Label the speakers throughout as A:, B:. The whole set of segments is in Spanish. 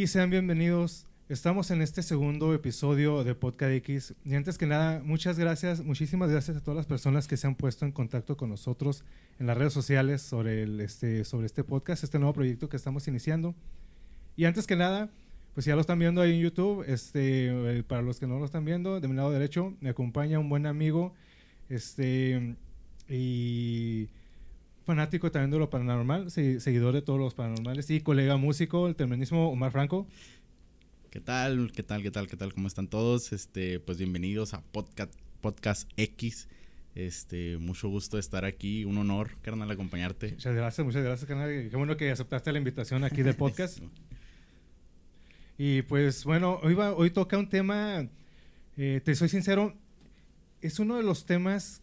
A: Y sean bienvenidos. Estamos en este segundo episodio de Podcast X. Y antes que nada, muchas gracias, muchísimas gracias a todas las personas que se han puesto en contacto con nosotros en las redes sociales sobre, el, este, sobre este podcast, este nuevo proyecto que estamos iniciando. Y antes que nada, pues ya lo están viendo ahí en YouTube. Este, eh, para los que no lo están viendo, de mi lado derecho me acompaña un buen amigo. Este, y fanático también de lo paranormal, seguidor de todos los paranormales y colega músico, el terminismo Omar Franco.
B: ¿Qué tal? ¿Qué tal? ¿Qué tal? ¿Qué tal? ¿Cómo están todos? Este, pues bienvenidos a Podcast, Podcast X. Este, mucho gusto de estar aquí, un honor, carnal, acompañarte.
A: Muchas gracias, muchas gracias, carnal. Qué bueno que aceptaste la invitación aquí del podcast. y pues bueno, hoy, va, hoy toca un tema, eh, te soy sincero, es uno de los temas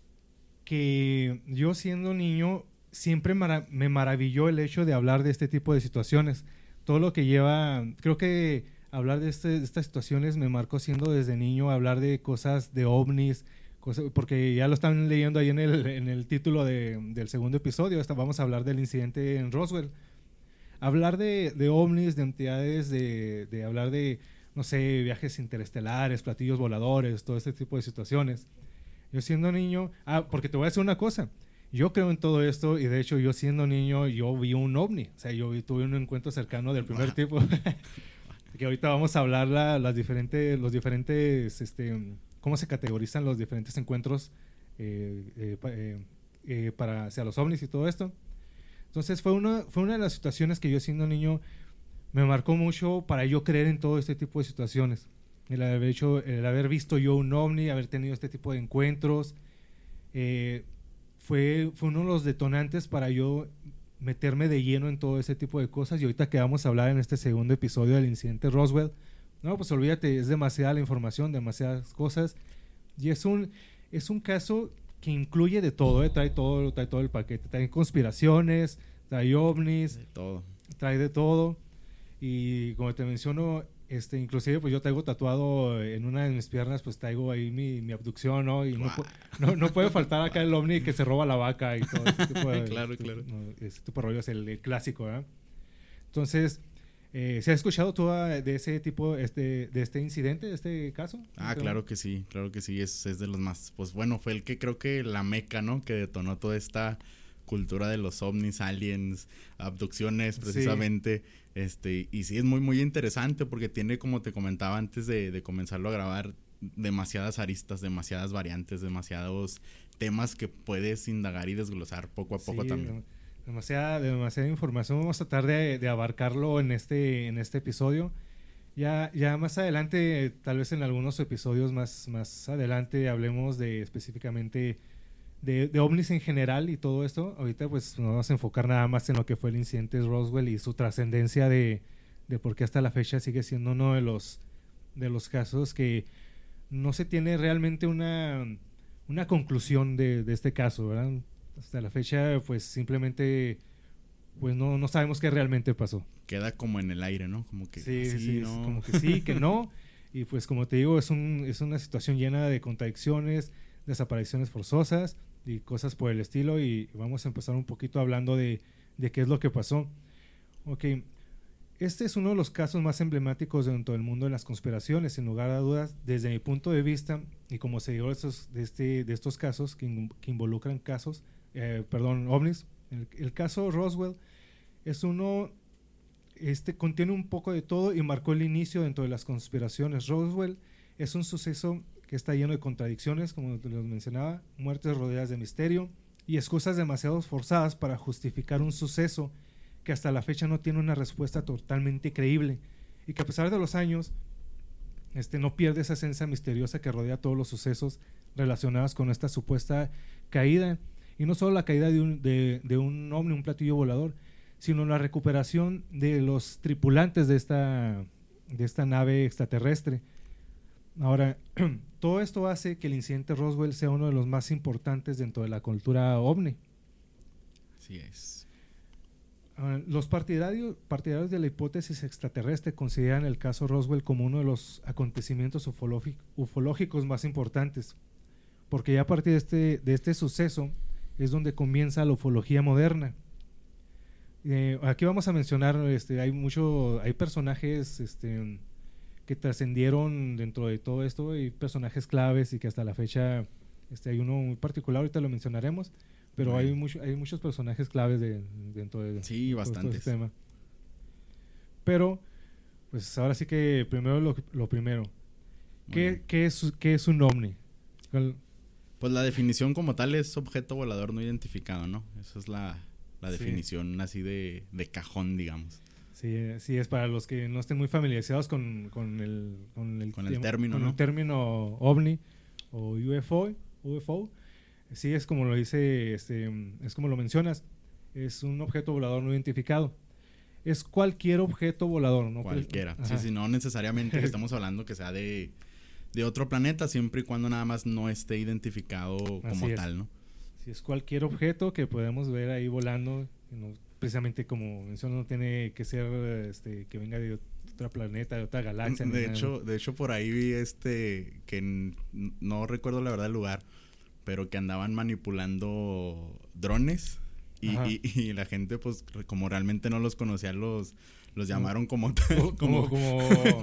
A: que yo siendo niño siempre me maravilló el hecho de hablar de este tipo de situaciones. Todo lo que lleva, creo que hablar de, este, estas situaciones me marcó siendo desde niño, hablar de cosas de ovnis, cosas, porque ya lo están leyendo ahí en el, en el título de, del segundo episodio, vamos a hablar del incidente en Roswell. Hablar de, de ovnis, de entidades, de, de hablar de, no sé, viajes interestelares, platillos voladores, todo este tipo de situaciones. Yo siendo niño, ah, porque te voy a decir una cosa, yo creo en todo esto y de hecho yo siendo niño yo vi un ovni, o sea, yo tuve un encuentro cercano del primer tipo. que ahorita vamos a hablar las diferentes, los diferentes, este, cómo se categorizan los diferentes encuentros eh, eh, eh, eh, para hacia los ovnis y todo esto. Entonces fue una, fue una de las situaciones que yo siendo niño me marcó mucho para yo creer en todo este tipo de situaciones. El haber, hecho, el haber visto yo un ovni, haber tenido este tipo de encuentros. Eh, fue, fue uno de los detonantes para yo meterme de lleno en todo ese tipo de cosas. Y ahorita que vamos a hablar en este segundo episodio del incidente Roswell, no, pues olvídate, es demasiada la información, demasiadas cosas. Y es un, es un caso que incluye de todo, ¿eh? trae todo, trae todo el paquete. Trae conspiraciones, trae ovnis,
B: todo.
A: trae de todo. Y como te menciono, este, inclusive, pues yo traigo tatuado en una de mis piernas, pues traigo ahí mi, mi abducción, ¿no? Y no, no, no, puede faltar acá el ovni que se roba la vaca y todo ese tipo de...
B: claro, claro.
A: ese tipo de rollo es el, clásico, ¿verdad? Entonces, eh, ¿se ha escuchado tú de ese tipo, este, de este incidente, de este caso?
B: Ah, claro que sí, claro que sí, es, es de los más... Pues bueno, fue el que creo que la meca, ¿no? Que detonó toda esta cultura de los ovnis, aliens, abducciones, precisamente. Este, y sí es muy, muy interesante porque tiene, como te comentaba antes de, comenzarlo a grabar, demasiadas aristas, demasiadas variantes, demasiados temas que puedes indagar y desglosar poco a poco también.
A: Demasiada, demasiada información. Vamos a tratar de, abarcarlo en este, en este episodio. Ya, ya más adelante, tal vez en algunos episodios más, más adelante, hablemos de específicamente de, de, ovnis en general y todo esto, ahorita pues nos vamos a enfocar nada más en lo que fue el incidente de Roswell y su trascendencia de, de por qué hasta la fecha sigue siendo uno de los, de los casos que no se tiene realmente una, una conclusión de, de este caso, ¿verdad? Hasta la fecha pues simplemente pues no, no sabemos qué realmente pasó.
B: Queda como en el aire, ¿no? Como que
A: sí, sí, como que sí, que no. Y pues como te digo, es, un, es una situación llena de contradicciones, desapariciones forzosas y cosas por el estilo. Y vamos a empezar un poquito hablando de, de qué es lo que pasó. Ok, este es uno de los casos más emblemáticos dentro del mundo de las conspiraciones, sin lugar a dudas, desde mi punto de vista y como seguidor de estos, de este, de estos casos que, que involucran casos, eh, perdón, ovnis. El, el, caso Roswell es uno, este contiene un poco de todo y marcó el inicio dentro de las conspiraciones. Roswell es un suceso que está lleno de contradicciones, como los mencionaba, muertes rodeadas de misterio y excusas demasiado forzadas para justificar un suceso que hasta la fecha no tiene una respuesta totalmente creíble y que a pesar de los años este, no pierde esa esencia misteriosa que rodea todos los sucesos relacionados con esta supuesta caída. Y no solo la caída de un, de, de un ovni, un platillo volador, sino la recuperación de los tripulantes de esta, de esta nave extraterrestre. Ahora, todo esto hace que el incidente Roswell sea uno de los más importantes dentro de la cultura ovni.
B: Así es.
A: Ah, los partidarios, partidarios de la hipótesis extraterrestre consideran el caso Roswell como uno de los acontecimientos ufológicos más importantes, porque ya a partir de este, de este suceso es donde comienza la ufología moderna. Eh, aquí vamos a mencionar, este, hay mucho, hay personajes este, que trascendieron dentro de todo esto, hay personajes claves y que hasta la fecha este, hay uno muy particular, ahorita lo mencionaremos, pero hay, mucho, hay muchos personajes claves de, dentro de
B: sí,
A: todo
B: este
A: tema. Pero, pues ahora sí que primero lo, primero. ¿Qué, ¿Qué, es, ¿Qué es un ovni?
B: Pues la definición como tal es objeto volador no identificado, ¿no? Esa es la, la definición así de, de, cajón, digamos.
A: Sí, sí, es para los que no estén muy familiarizados con, con el, con el,
B: con el término,
A: con el término ovni o UFO, UFO. Sí, es como lo dice, este, es como lo mencionas, es un objeto volador no identificado. Es cualquier objeto volador, ¿no?
B: Cualquiera. Sí, sí, no necesariamente estamos hablando que sea de, de otro planeta, siempre y cuando nada más no esté identificado como tal, ¿no?
A: es cualquier objeto que podemos ver ahí volando, precisamente como menciono, no tiene que ser este, que venga de otro planeta, de otra galaxia.
B: De hecho, de hecho por ahí vi este que no recuerdo la verdad el lugar, pero que andaban manipulando drones y, y, la gente pues como realmente no los conocía los los llamaron como
A: como,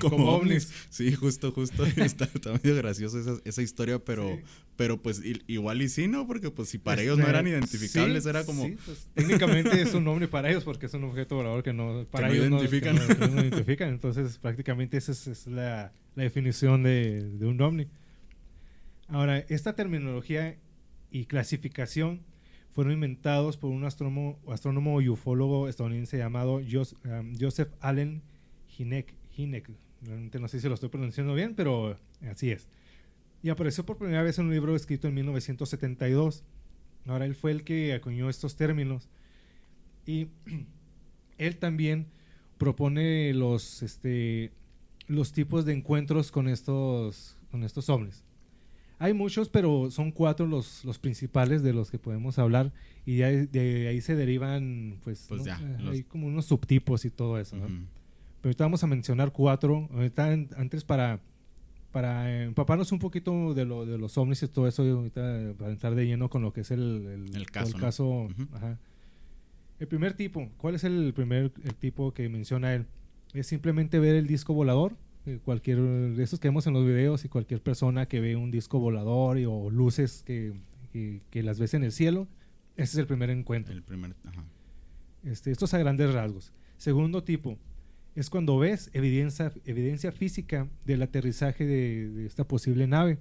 A: como, ovnis.
B: Sí, justo, justo. Está, medio gracioso esa, esa historia, pero, pero pues igual y sí, ¿no? Porque pues si para ellos no eran identificables, era como...
A: Pues, técnicamente es un ovni para ellos porque es un objeto volador que no... Para ellos
B: identifican.
A: No, identifican. Entonces prácticamente esa es, la, la, definición de, de un ovni. Ahora, esta terminología y clasificación fueron inventados por un astrónomo, astrónomo y ufólogo estadounidense llamado um, Joseph Allen Hinek. Hinek. Realmente no sé si lo estoy pronunciando bien, pero así es. Y apareció por primera vez en un libro escrito en 1972. Ahora él fue el que acuñó estos términos. Y él también propone los, este, los tipos de encuentros con estos, con estos ovnis. Hay muchos, pero son cuatro los, los principales de los que podemos hablar y de, ahí se derivan, pues,
B: pues ya,
A: eh, hay como unos subtipos y todo eso. Pero ahorita vamos a mencionar cuatro. Ahorita antes para, para empaparnos un poquito de, lo, de los ovnis y todo eso, ahorita para entrar de lleno con lo que es el,
B: el, caso.
A: El, caso el primer tipo, ¿cuál es el primer tipo que menciona él? Es simplemente ver el disco volador eh, cualquier de esos que vemos en los videos y cualquier persona que ve un disco volador o luces que, que, las ves en el cielo, ese es el primer encuentro.
B: El primer, ajá.
A: Este, estos a grandes rasgos. Segundo tipo, es cuando ves evidencia, evidencia física del aterrizaje de, esta posible nave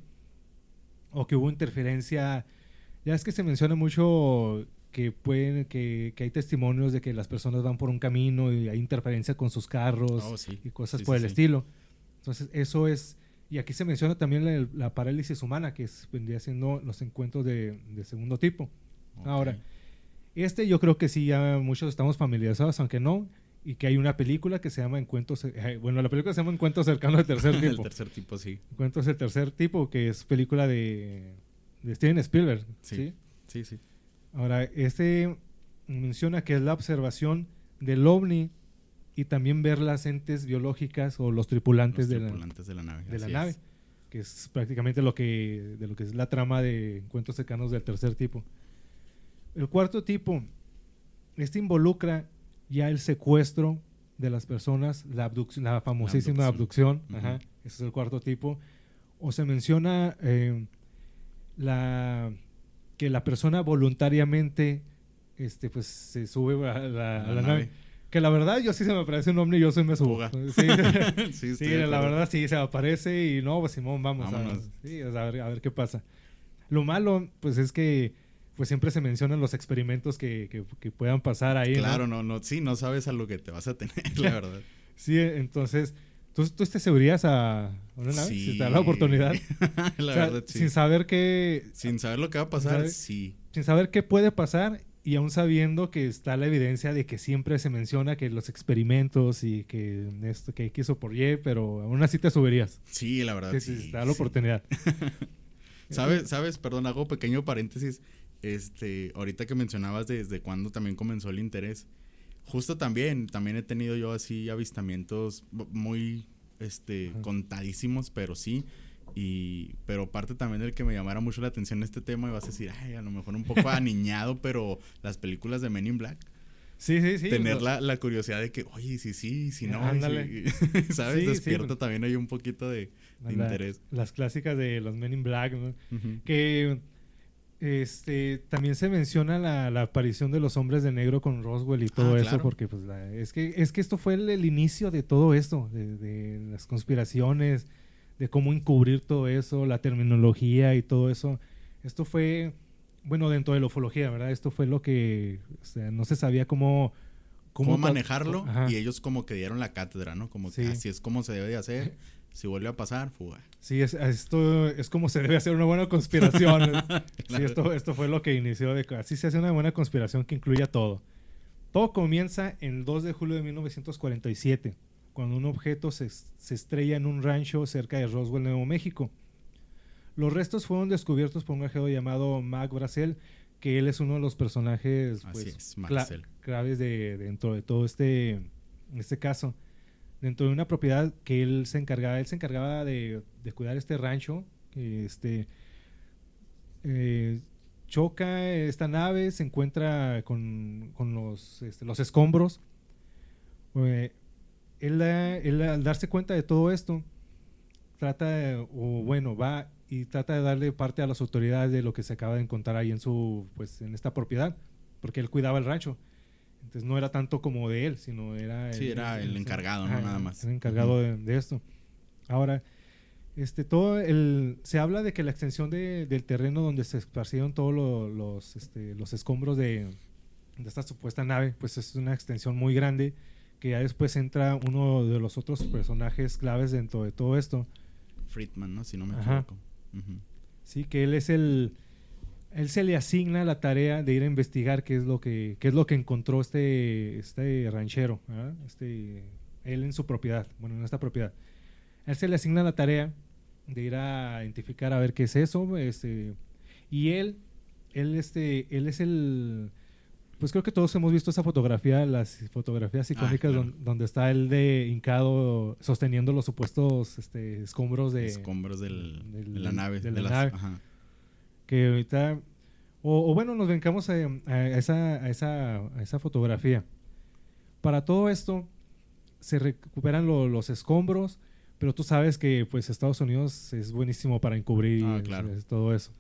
A: o que hubo interferencia. Ya es que se menciona mucho que pueden que, que, hay testimonios de que las personas van por un camino y hay interferencia con sus carros
B: oh,
A: y cosas por el estilo. Entonces, eso es, y aquí se menciona también la, parálisis humana, que es, vendría siendo los encuentros de, segundo tipo. Ahora, este yo creo que sí, ya muchos estamos familiarizados, aunque no, y que hay una película que se llama Encuentros, eh, bueno, la película se llama Encuentros cercanos del tercer tipo.
B: el tercer tipo, sí.
A: Encuentros del tercer tipo, que es película de, de Steven Spielberg.
B: Sí, sí, sí.
A: Ahora, este menciona que es la observación del ovni y también ver las entes biológicas o los tripulantes,
B: de, la, nave,
A: de la nave que es prácticamente lo que de lo que es la trama de encuentros cercanos del tercer tipo. El cuarto tipo, este involucra ya el secuestro de las personas, la, abducción, la famosísima abducción, ese es el cuarto tipo, o se menciona eh, la que la persona voluntariamente este pues se sube a la, nave. que la verdad, yo sí se me aparece un ovni y yo soy me subo. Sí, sí, la verdad sí se aparece y no, pues Simón, vamos a, a, ver, a ver qué pasa. Lo malo, pues es que pues siempre se mencionan los experimentos que, que, puedan pasar ahí.
B: Claro, ¿no? no, sí, no sabes a lo que te vas a tener, la verdad.
A: sí, entonces, ¿Tú, tú te subirías a una nave
B: Sí.
A: si te da la oportunidad?
B: la
A: O sea,
B: verdad, sí.
A: Sin saber qué,
B: Sin saber lo que va a pasar,
A: ¿Sabes?
B: sí.
A: sin saber qué puede pasar y aún sabiendo que está la evidencia de que siempre se menciona que los experimentos y que esto que X o por Y, pero aún así te subirías.
B: Sí, la verdad,
A: Si
B: sí.
A: si te da la
B: sí.
A: oportunidad.
B: ¿Sabes? ¿Sabes? Perdón, hago pequeño paréntesis. Este, ahorita que mencionabas desde cuándo también comenzó el interés. Justo también, también he tenido yo así avistamientos muy, este,
A: Ajá.
B: contadísimos, pero sí. Y, pero parte también del que me llamara mucho la atención este tema, y vas a decir, ay, a lo mejor un poco aniñado, pero las películas de Men in Black.
A: Sí, sí, sí.
B: tener
A: o sea,
B: la, la curiosidad de que, oye, sí, sí, si no,
A: Ándale.
B: ¿sabes?
A: Sí,
B: Despierta
A: pues.
B: también hay un poquito de, de
A: la-
B: interés.
A: Las clásicas de los Men in Black, ¿no? Que este también se menciona la, la aparición de los hombres de negro con Roswell y todo
B: Ah,
A: eso,
B: claro.
A: porque pues la- es que es que esto fue el, el inicio de todo esto, de, de las conspiraciones, de cómo encubrir todo eso, la terminología y todo eso. Esto fue, bueno, dentro de la ufología, ¿verdad? Esto fue lo que, o sea, no se sabía cómo
B: cómo, manejarlo
A: Ajá.
B: y ellos como que dieron la cátedra, ¿no? Como que
A: Sí.
B: así es como se debe de hacer. Si vuelve a pasar, fuga.
A: Sí, es, esto es como se debe hacer una buena conspiración. Sí,
B: Claro.
A: esto, esto fue lo que inició. De, así se hace una buena conspiración que incluya todo. Todo comienza el 2 de julio de 1947, cuando un objeto se, se estrella en un rancho cerca de Roswell, Nuevo México. Los restos fueron descubiertos por un viajero llamado Mac Bracel, que él es uno de los personajes
B: Así
A: pues,
B: es,
A: cla-
B: Marcel.
A: claves de, dentro de todo este, este caso. Dentro de una propiedad que él se encargaba, él se encargaba de, cuidar este rancho. Este, eh, choca esta nave, se encuentra con, los, este, los escombros. Eh, él al darse cuenta de todo esto, trata, de- o bueno, va y trata de darle parte a las autoridades de lo que se acaba de encontrar ahí en su, pues, en esta propiedad, porque él cuidaba el rancho. Entonces no era tanto como de él, sino era...
B: Sí, era el encargado, ¿no? Nada más.
A: El encargado de, de esto. Ahora, este, todo el, se habla de que la extensión de- del terreno donde se esparcieron todos lo- los, este, los escombros de, de esta supuesta nave, pues es una extensión muy grande, que ya después entra uno de los otros personajes claves dentro de todo esto,
B: Friedman, ¿no? Si no me equivoco.
A: Sí, que él es el. Él se le asigna la tarea de ir a investigar qué es lo que, qué es lo que encontró este, este ranchero, ¿verdad? este, él en su propiedad, bueno, en esta propiedad. Él se le asigna la tarea de ir a identificar a ver qué es eso, este, y él, él, este, él es el, pues creo que todos hemos visto esa fotografía, las fotografías icónicas
B: claro.
A: don- donde está él de hincado sosteniendo los supuestos este, escombros de,
B: Escombros del,
A: del-
B: de la nave.
A: de
B: De,
A: la
B: las,
A: nave.
B: Ajá.
A: Que ahorita o, o bueno nos vencamos a, a esa, a, esa, a esa fotografía para todo esto se recuperan lo- los escombros pero tú sabes que pues Estados Unidos es buenísimo para encubrir
B: Ah,
A: es-
B: claro.
A: es todo eso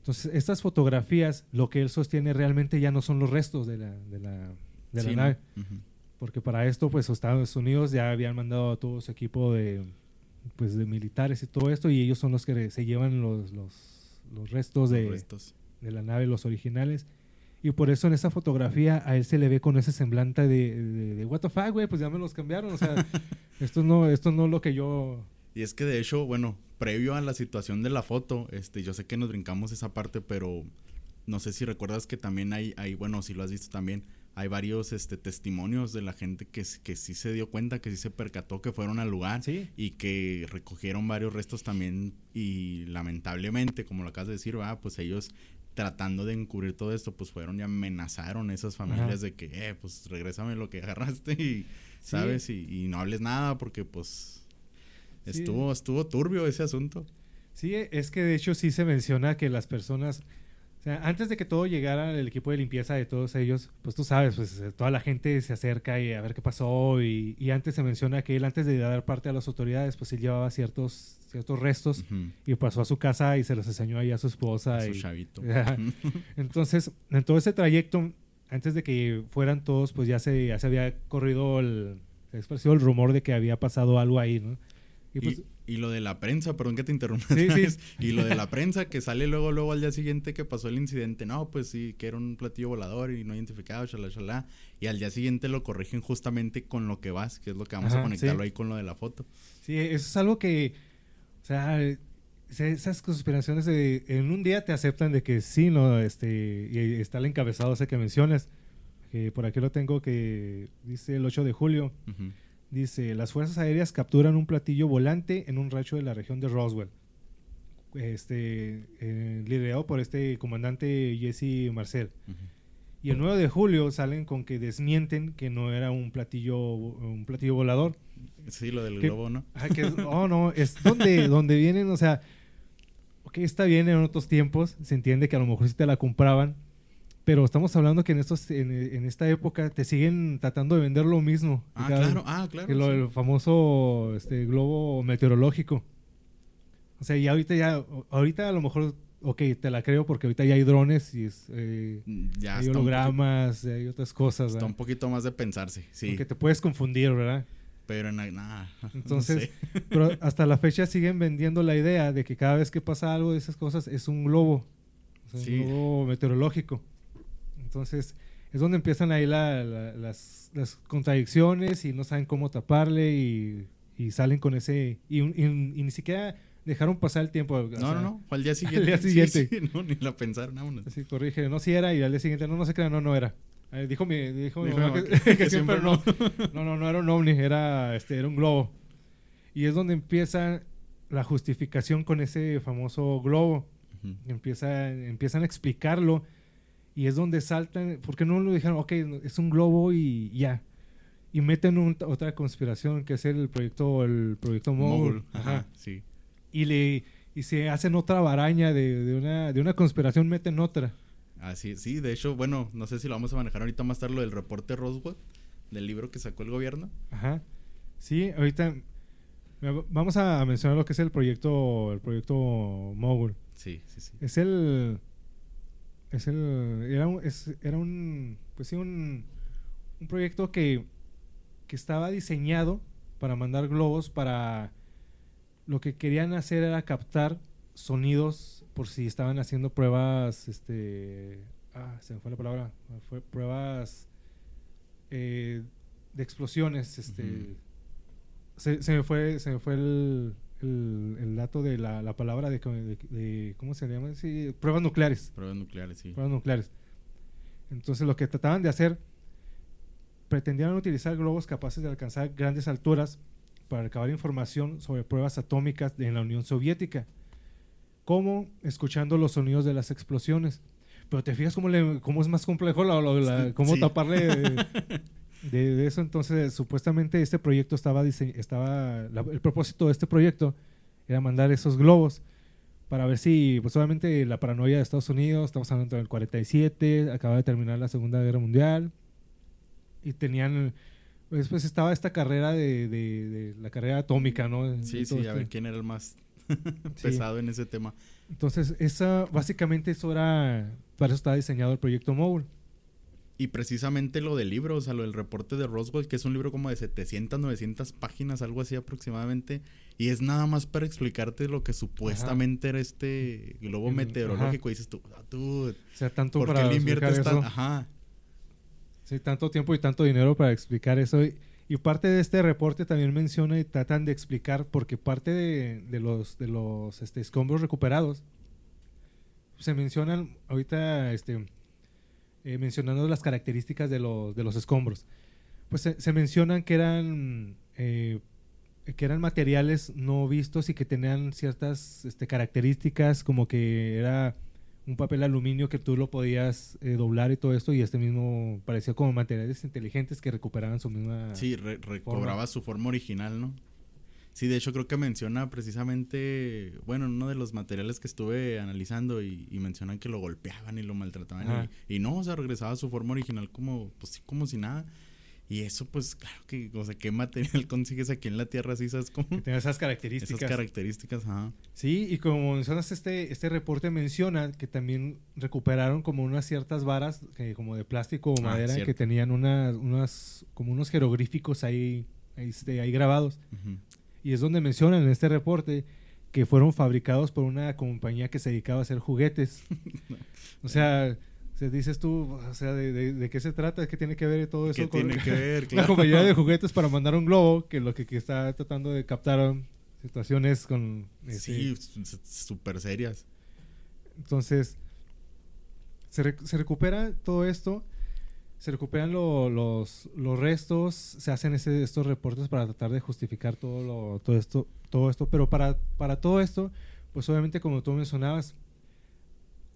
A: entonces estas fotografías lo que él sostiene realmente ya no son los restos de la, de la, de la
B: Sí, ¿no?
A: nave
B: Ujú.
A: porque para esto pues Estados Unidos ya habían mandado a todo su equipo de pues de militares y todo esto y ellos son los que se llevan los, los, los restos de,
B: Los restos.
A: de la nave, los originales. Y por eso en esa fotografía a él se le ve con ese semblante de, de, de, what the fuck, güey, pues ya me los cambiaron. O sea, esto no, esto no es lo que yo...
B: Y es que de hecho, bueno, previo a la situación de la foto, este, yo sé que nos brincamos esa parte, pero no sé si recuerdas que también hay, hay bueno, si lo has visto también, hay varios este, testimonios de la gente que, que sí se dio cuenta, que sí se percató que fueron al lugar
A: Sí,
B: y que recogieron varios restos también y lamentablemente, como lo acabas de decir, ¿verdad? pues ellos tratando de encubrir todo esto, pues fueron y amenazaron a esas familias
A: Ajá.
B: de que, eh, pues regrésame lo que agarraste y, ¿sabes? Y, y no hables nada porque pues
A: Sí.
B: estuvo, estuvo turbio ese asunto.
A: sí, es que de hecho sí se menciona que las personas... O sea, antes de que todo llegara el equipo de limpieza de todos ellos, pues tú sabes, pues eh, toda la gente se acerca y a ver qué pasó y, y antes se menciona que él antes de dar parte a las autoridades, pues él llevaba ciertos, ciertos restos y pasó a su casa y se los enseñó ahí a su esposa.
B: A su chavito.
A: Entonces, en todo ese trayecto, antes de que fueran todos, pues ya se, ya se había corrido el, se ha esparcido el rumor de que había pasado algo ahí, ¿no?
B: Y,
A: pues-
B: y lo de la prensa, perdón que te interrumpa.
A: Sí, sí.
B: Y lo de la prensa que sale luego, luego al día siguiente que pasó el incidente. No, pues sí, que era un platillo volador y no identificado, shalá, shalá. Y al día siguiente lo corrigen justamente con lo que vas, que es lo que vamos a conectarlo
A: sí.
B: ahí con lo de la foto.
A: Sí, eso es algo que, o sea, se- esas conspiraciones de, en un día te aceptan de que sí, no, este, y está el encabezado ese que mencionas, que por aquí lo tengo que dice el 8 de julio,
B: Ujú.
A: Dice, las fuerzas aéreas capturan un platillo volante en un rancho de la región de Roswell, este, eh, liderado por este comandante Jesse Marcel. Y el 9 de julio salen con que desmienten que no era un platillo, un platillo volador,
B: Sí, lo del globo, ¿no?
A: Ah, que es- oh, no, es donde, donde vienen, o sea, ok, está bien en otros tiempos, se entiende que a lo mejor sí te la compraban, pero estamos hablando que en estos, en, en esta época te siguen tratando de vender lo mismo.
B: Ah,
A: Cada-
B: claro, ah, claro.
A: Que lo
B: sí.
A: del famoso este, globo meteorológico. O sea, y ahorita ya, ahorita a lo mejor, ok, te la creo porque ahorita ya hay drones y es, eh,
B: Ya
A: hay
B: poquito,
A: hologramas, hay otras cosas,
B: está
A: ¿verdad?
B: un poquito más de pensarse, sí.
A: Porque te puedes confundir, ¿verdad?
B: Pero en nada.
A: Entonces, pero hasta la fecha siguen vendiendo la idea de que cada vez que pasa algo de esas cosas es un globo, o sea,
B: Sí.
A: un globo meteorológico. Entonces, es donde empiezan ahí la- la- las, las contradicciones y no saben cómo taparle y, y salen con ese... Y, y- y ni siquiera dejaron pasar el tiempo.
B: No,
A: sea,
B: no, no, fue al día siguiente.
A: día
B: Sí,
A: siguiente.
B: sí, no, ni la pensaron, vámonos.
A: Así corrige, no si era y al día siguiente no, no se crea, no, no era. Eh, dijo mi, dijo mi
B: Dijo
A: mamá
B: mi
A: que,
B: mamá que-
A: que
B: que
A: siempre
B: siempre
A: no. No, no, no era un ovni, era, este, era un globo. Y es donde empieza la justificación con ese famoso globo.
B: Ujú.
A: Empieza, empiezan a explicarlo y es donde saltan, porque no lo dijeron, ok, es un globo y ya. Y meten un- otra conspiración que es el proyecto, el proyecto Mogul. Ajá.
B: ajá, sí.
A: Y, le, y se hacen otra baraña de, de una, de una conspiración, meten otra.
B: Así, sí, de hecho, bueno, no sé si lo vamos a manejar ahorita más tarde, lo del reporte Roswell, del libro que sacó el gobierno.
A: Ajá. Sí, ahorita vamos a mencionar lo que es el proyecto, el proyecto Mogul.
B: Sí, sí, sí.
A: Es el, es el, era un, es- era un, pues sí, un, un proyecto que, que estaba diseñado para mandar globos para, lo que querían hacer era captar sonidos por si estaban haciendo pruebas, este, ah, se me fue la palabra, fue pruebas eh, de explosiones, este, se, se me fue, se me fue el, el, el dato de la, la palabra de, de- de- ¿cómo se llama? Sí, pruebas nucleares,
B: Pruebas nucleares, sí.
A: pruebas nucleares. Entonces lo que trataban de hacer, pretendían utilizar globos capaces de alcanzar grandes alturas para recabar información sobre pruebas atómicas de- en la Unión Soviética, como escuchando los sonidos de las explosiones. Pero te fijas cómo, le- cómo es más complejo la- la- la-
B: Sí,
A: cómo
B: sí.
A: taparle de, eso. Entonces, supuestamente este proyecto estaba, estaba la- el propósito de este proyecto era mandar esos globos para ver si, pues obviamente la paranoia de Estados Unidos, estamos hablando del 47, acaba de terminar la Segunda Guerra Mundial y tenían, pues, pues estaba esta carrera de, de- de la carrera atómica, ¿no?
B: Sí, sí, a ver quién era el más
A: Sí.
B: pesado en ese tema.
A: Entonces, esa, básicamente eso era, para eso estaba diseñado el proyecto Mogul.
B: Y precisamente lo del libro, o sea, lo del reporte de Roswell, que es un libro como de 700, 900 páginas, algo así aproximadamente, y es nada más para explicarte lo que supuestamente era este globo
A: El-
B: meteorológico. Y dices tú, ah, dude,
A: O sea, tanto
B: ¿por qué
A: para
B: le inviertes tan...? Ajá,
A: Sí, tanto tiempo y tanto dinero para explicar eso. Y, y parte de este reporte también menciona y tratan de explicar porque parte de, de los, de los este, escombros recuperados se mencionan ahorita este, eh, mencionando las características de los, de los escombros. Pues se, se mencionan que eran eh, que eran materiales no vistos y que tenían ciertas este, características como que era un papel aluminio que tú lo podías eh, doblar y todo esto y este mismo parecía como materiales inteligentes que recuperaban su misma
B: sí, re- recobraba su forma original, ¿no? Sí, de hecho creo que menciona precisamente, bueno, uno de los materiales que estuve analizando y, y mencionan que lo golpeaban y lo maltrataban y, y no, o sea, regresaba a su forma original como, pues como si nada. Y eso, pues, claro que, o sea, ¿qué material consigues aquí en la Tierra? ¿Sí sabes cómo?
A: que tenía esas características.
B: Esas características, ajá.
A: Sí, y como mencionas, este, este reporte menciona que también recuperaron como unas ciertas varas, eh, como de plástico o
B: Ah,
A: madera, que tenían unas, unas, como unos jeroglíficos ahí, ahí, este, ahí grabados.
B: Ujú.
A: Y es donde mencionan en este reporte que fueron fabricados por una compañía que se dedicaba a hacer juguetes. o sea, se dices tú, o sea, de, qué se trata? ¿Qué tiene que ver todo eso?
B: ¿Qué tiene que ver?
A: Claro. La compañía de juguetes para mandar un globo, que lo que, está tratando de captar situaciones con...
B: sí, súper serias.
A: Entonces, se, se recupera todo esto se recuperan los, los restos, se hacen estos reportes para tratar de justificar todo, lo, todo, esto, todo esto, pero para, para todo esto, pues obviamente como tú mencionabas,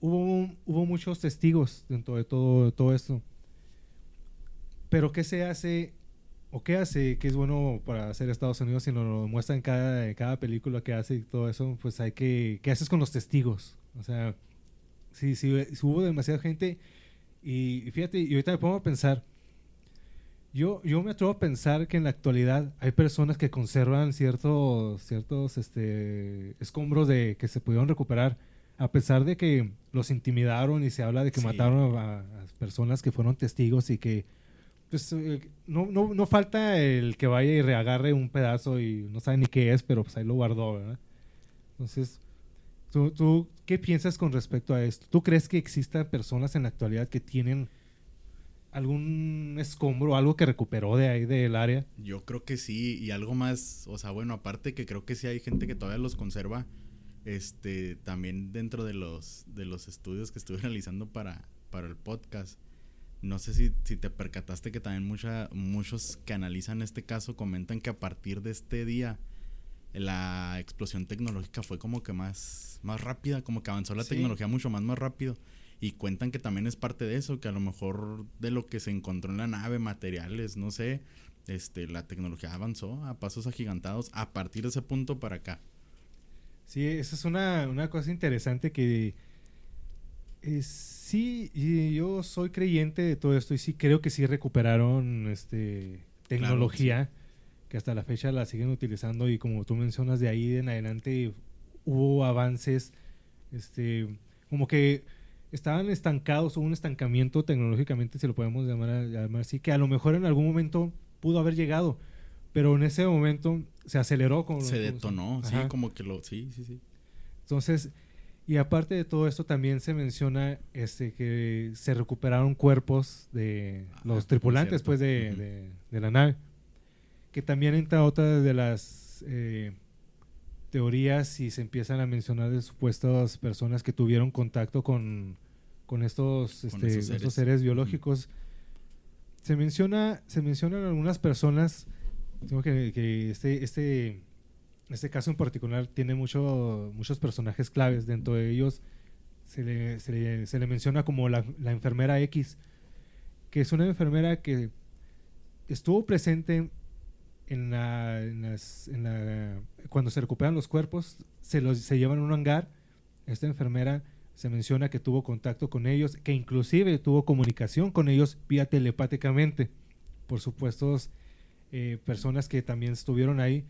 A: hubo, hubo muchos testigos dentro de todo, todo esto. Pero ¿qué se hace o qué hace que es bueno para hacer Estados Unidos si lo muestra en cada, cada película que hace y todo eso? Pues hay que, ¿qué haces con los testigos? O sea, si, si, si hubo demasiada gente y, fíjate, y ahorita me pongo a pensar, yo, yo me atrevo a pensar que en la actualidad hay personas que conservan ciertos, ciertos este, escombros de que se pudieron recuperar, a pesar de que los intimidaron y se habla de que mataron a, personas que fueron testigos y que pues eh, no, no, no, falta el que vaya y reagarre un pedazo y no sabe ni qué es, pero pues ahí lo guardó, ¿verdad? Entonces, ¿Tú, qué piensas con respecto a esto? ¿Tú crees que existan personas en la actualidad que tienen algún escombro, algo que recuperó de ahí del área?
B: Yo creo que sí, y algo más, o sea, bueno, aparte que creo que sí hay gente que todavía los conserva, este, también dentro de los, de los estudios que estuve realizando para, para el podcast. No sé si, si te percataste que también mucha, muchos que analizan este caso comentan que a partir de este día la explosión tecnológica fue como que más, más rápida, como que avanzó la tecnología mucho más, más rápido. Y cuentan que también es parte de eso, que a lo mejor de lo que se encontró en la nave, materiales, no sé, este, la tecnología avanzó a pasos agigantados a partir de ese punto para acá.
A: Sí, esa es una, una cosa interesante que eh, sí, y yo soy creyente de todo esto y sí creo que sí recuperaron este, tecnología que hasta la fecha la siguen utilizando y como tú mencionas, de ahí en adelante hubo avances, este, como que estaban estancados, hubo un estancamiento tecnológicamente, si lo podemos llamar, llamar así, que a lo mejor en algún momento pudo haber llegado, pero en ese momento se aceleró.
B: Como, se detonó, sí, como que lo, sí, sí, sí.
A: Entonces, y aparte de todo esto, también se menciona este, que se recuperaron cuerpos de ah, los tripulantes pues, de, de, la nave que también entra otra de las eh, teorías y se empiezan a mencionar de supuestas personas que tuvieron contacto con, con estos, este, seres. seres. biológicos. Se menciona, se mencionan algunas personas, que, que este, este, este caso en particular tiene mucho, muchos personajes claves. Dentro de ellos se le, se le, se le menciona como la, la enfermera X, que es una enfermera que estuvo presente en la, en la, cuando se recuperan los cuerpos, se, los, se llevan a un hangar. Esta enfermera se menciona que tuvo contacto con ellos, que inclusive tuvo comunicación con ellos vía telepáticamente. Por supuesto, eh, personas que también estuvieron ahí.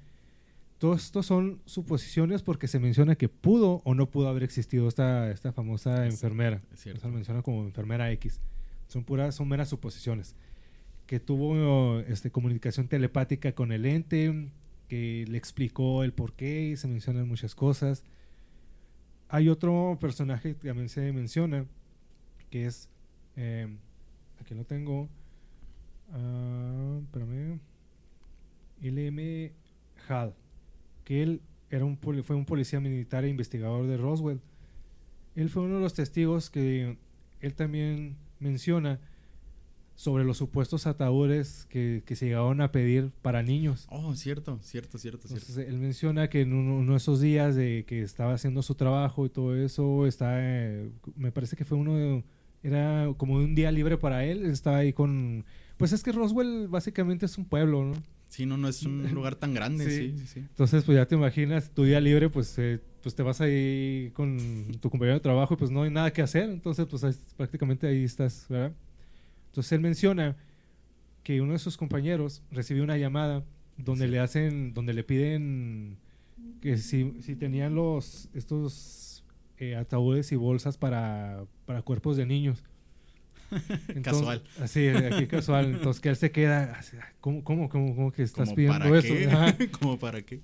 A: Todo esto son suposiciones porque se menciona que pudo o no pudo haber existido esta, esta famosa enfermera. Se menciona como enfermera X. Son puras, son meras suposiciones que tuvo este, comunicación telepática con el ente, que le explicó el por qué y se mencionan muchas cosas. Hay otro personaje que también se menciona, que es, eh, aquí lo tengo, uh, espérame, LM Hall, que él era un, fue un policía militar e investigador de Roswell. Él fue uno de los testigos que él también menciona sobre los supuestos ataúdes que, se llegaron a pedir para niños.
B: Oh, cierto, cierto, cierto, cierto.
A: Él menciona que en uno, de esos días de que estaba haciendo su trabajo y todo eso, está, eh, me parece que fue uno de, era como un día libre para él, estaba ahí con... Pues es que Roswell básicamente es un pueblo, ¿no?
B: Sí, no, no es un lugar tan grande, sí. sí,
A: Entonces, pues ya te imaginas, tu día libre, pues, eh, pues te vas ahí con tu compañero de trabajo y pues no hay nada que hacer, entonces pues prácticamente ahí estás, ¿verdad? Entonces él menciona que uno de sus compañeros recibió una llamada donde le hacen, donde le piden que si, tenían los estos eh, ataúdes y bolsas para, para cuerpos de niños.
B: casual.
A: Así, aquí casual. Entonces que él se queda, ¿cómo, cómo, cómo, cómo que estás pidiendo eso?
B: ¿Cómo para qué?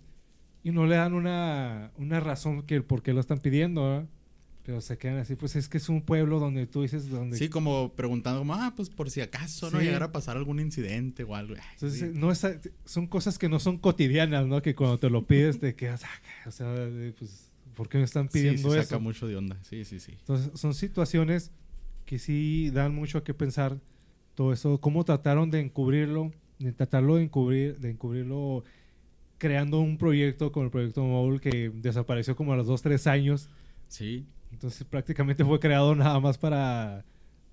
A: y no le dan una, una razón que por qué lo están pidiendo, ¿verdad? Pero se quedan así, pues es que es un pueblo donde tú dices donde...
B: Sí, como preguntando, como, ah, pues por si acaso no llegara a pasar algún incidente o algo. Ay,
A: Entonces,
B: sí.
A: no es, son cosas que no son cotidianas, ¿no? Que cuando te lo pides te quedas, ah, o sea, pues, ¿por qué me están pidiendo
B: sí,
A: eso?
B: saca mucho de onda. Sí, sí, sí.
A: Entonces, son situaciones que sí dan mucho a qué pensar todo eso, cómo trataron de encubrirlo, de tratarlo de encubrir, de encubrirlo creando un proyecto como el proyecto Mobile que desapareció como a los dos, tres años.
B: Sí.
A: Entonces prácticamente fue creado nada más para,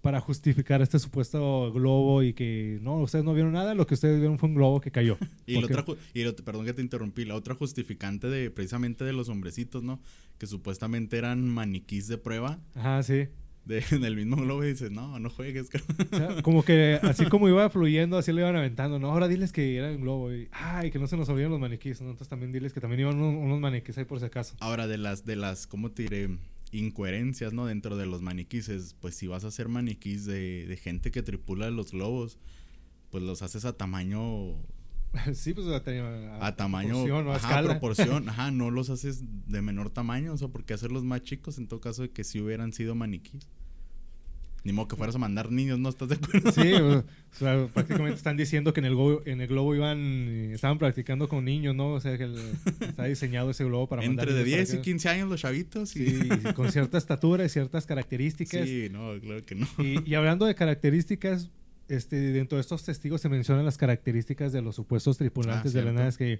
A: para justificar este supuesto globo y que no, ustedes no vieron nada, lo que ustedes vieron fue un globo que cayó.
B: Y, la
A: Porque-
B: otra, ju- y lo- perdón que te interrumpí, la otra justificante de precisamente de los hombrecitos, ¿no? Que supuestamente eran maniquís de prueba
A: Ajá, sí.
B: de, del mismo globo y dices, no, no juegues. cabrón".
A: O sea, como que así como iba fluyendo, así le iban aventando, ¿no? Ahora diles que era un globo y, ay, que no se nos olviden los maniquís, ¿no? Entonces también diles que también iban unos, unos maniquís ahí por si acaso.
B: Ahora, de las, de las, ¿cómo te diré? Incoherencias, ¿no? Dentro de los maniquís, es, pues si vas a hacer maniquís de, de gente que tripula los globos, pues los haces a tamaño
A: sí, pues a, a-
B: a tamaño,
A: proporción,
B: ajá,
A: escala.
B: proporción, ajá, no los haces de menor tamaño, o sea, ¿por qué hacerlos más chicos en todo caso de que si hubieran sido maniquís? Ni modo que fueras a mandar niños, ¿no estás de acuerdo?
A: Sí, o sea, prácticamente están diciendo que en el globo, en el globo iban, eh, estaban practicando con niños, ¿no? O sea, que el- está diseñado ese globo para mandar
B: Entre de
A: niños para
B: 10 y
A: que-
B: 15 años los chavitos y...
A: Sí, con cierta estatura y ciertas características.
B: Sí, no, claro que no.
A: Y, y hablando de características, este, dentro de estos testigos se mencionan las características de los supuestos tripulantes
B: Ah,
A: de la nave. Que,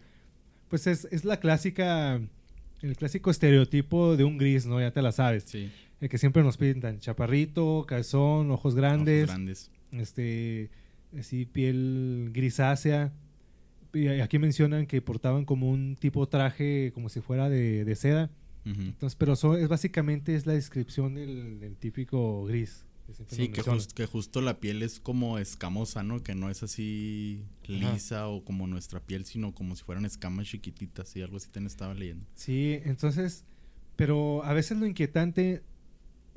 A: pues es, es la clásica, el clásico estereotipo de un gris, ¿no? Ya te la sabes.
B: Sí,
A: El que siempre nos pintan, chaparrito, calzón, ojos grandes,
B: ojos grandes.
A: este, así piel grisácea. Y aquí mencionan que portaban como un tipo traje, como si fuera de, de seda. Entonces, pero eso es básicamente es la descripción del, del típico gris. que
B: Sí, que,
A: mencionan.
B: jus- que justo la piel es como escamosa, ¿no? Que no es así
A: Ajá.
B: lisa o como nuestra piel, sino como si fueran escamas chiquititas y algo así te estaba leyendo.
A: Sí, entonces, pero a veces lo inquietante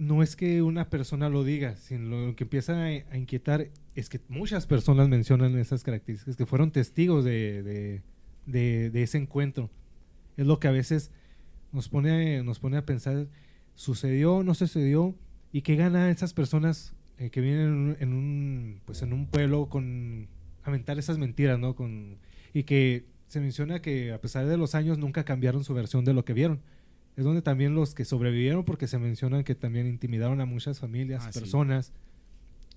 A: no es que una persona lo diga, sino lo que empieza a, inquietar es que muchas personas mencionan esas características, que fueron testigos de, ese encuentro. Es lo que a veces nos pone, a pensar, ¿sucedió, no sucedió? ¿Y qué ganan esas personas eh, que vienen pues en un pueblo con aventar esas mentiras, ¿no? Y que se menciona que a pesar de los años nunca cambiaron su versión de lo que vieron. Es donde también los que sobrevivieron, porque se mencionan que también intimidaron a muchas familias,
B: Ah, sí.
A: personas,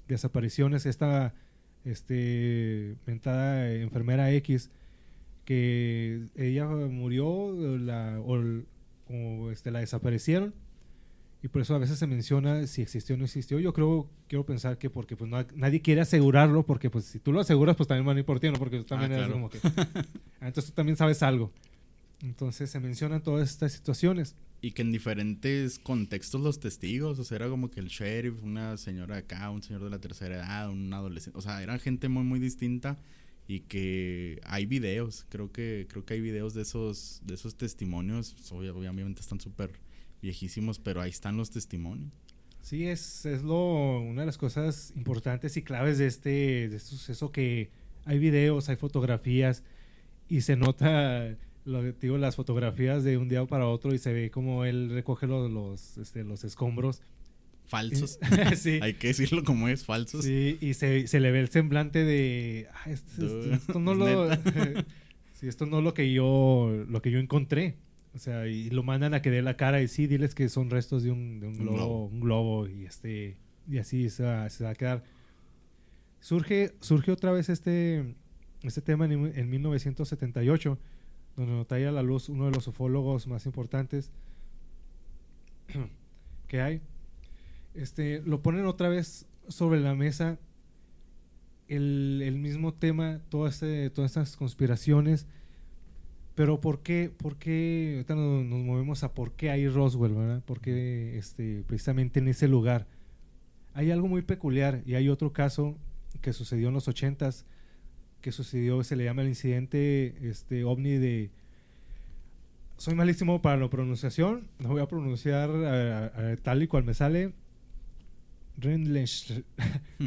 A: desapariciones, esta este, mentada enfermera X, que ella murió la, o, este, la desaparecieron. Y por eso a veces se menciona si existió o no existió. Yo creo, quiero pensar que porque pues no- nadie quiere asegurarlo, porque pues si tú lo aseguras, pues también van a ir por ti, ¿no? Porque tú también
B: Ah,
A: eres
B: claro.
A: como que... Ah, entonces tú también sabes algo. Entonces se mencionan todas estas situaciones.
B: Y que en diferentes contextos los testigos, o sea, era como que el sheriff, una señora acá, un señor de la tercera edad, un adolescente, o sea, era gente muy muy distinta y que hay videos, creo que creo que hay videos de esos de esos testimonios, Obvia- obviamente están súper viejísimos, pero ahí están los testimonios.
A: Sí, es, es lo, una de las cosas importantes y claves de este, de este suceso que hay videos, hay fotografías y se nota, lo, digo, las fotografías de un día para otro y se ve como él recoge los, los, este, los escombros.
B: Falsos.
A: sí.
B: hay que decirlo como es, falsos.
A: Sí, y se, se le ve el semblante de, "Ah, esto, esto-
B: Dude,
A: esto no lo, sí, esto no es lo que yo, lo que yo encontré. O sea, y lo mandan a que dé la cara y sí, diles que son restos de un, de un
B: Un
A: globo,
B: globo.
A: un globo y este, y así se va, se va a quedar. Surge, surge otra vez este, este tema en, en 1978, donde trae a la luz uno de los ufólogos más importantes que hay. Este, lo ponen otra vez sobre la mesa el, el mismo tema, este, todas estas conspiraciones. Pero ¿por qué? ¿Por qué? Ahorita nos, nos movemos a por qué hay Roswell, ¿verdad? Porque este, precisamente en ese lugar. Hay algo muy peculiar y hay otro caso que sucedió en los ochentas que sucedió, se le llama el incidente este, ovni de... Soy malísimo para la pronunciación, no voy a pronunciar eh, eh, tal y cual me sale.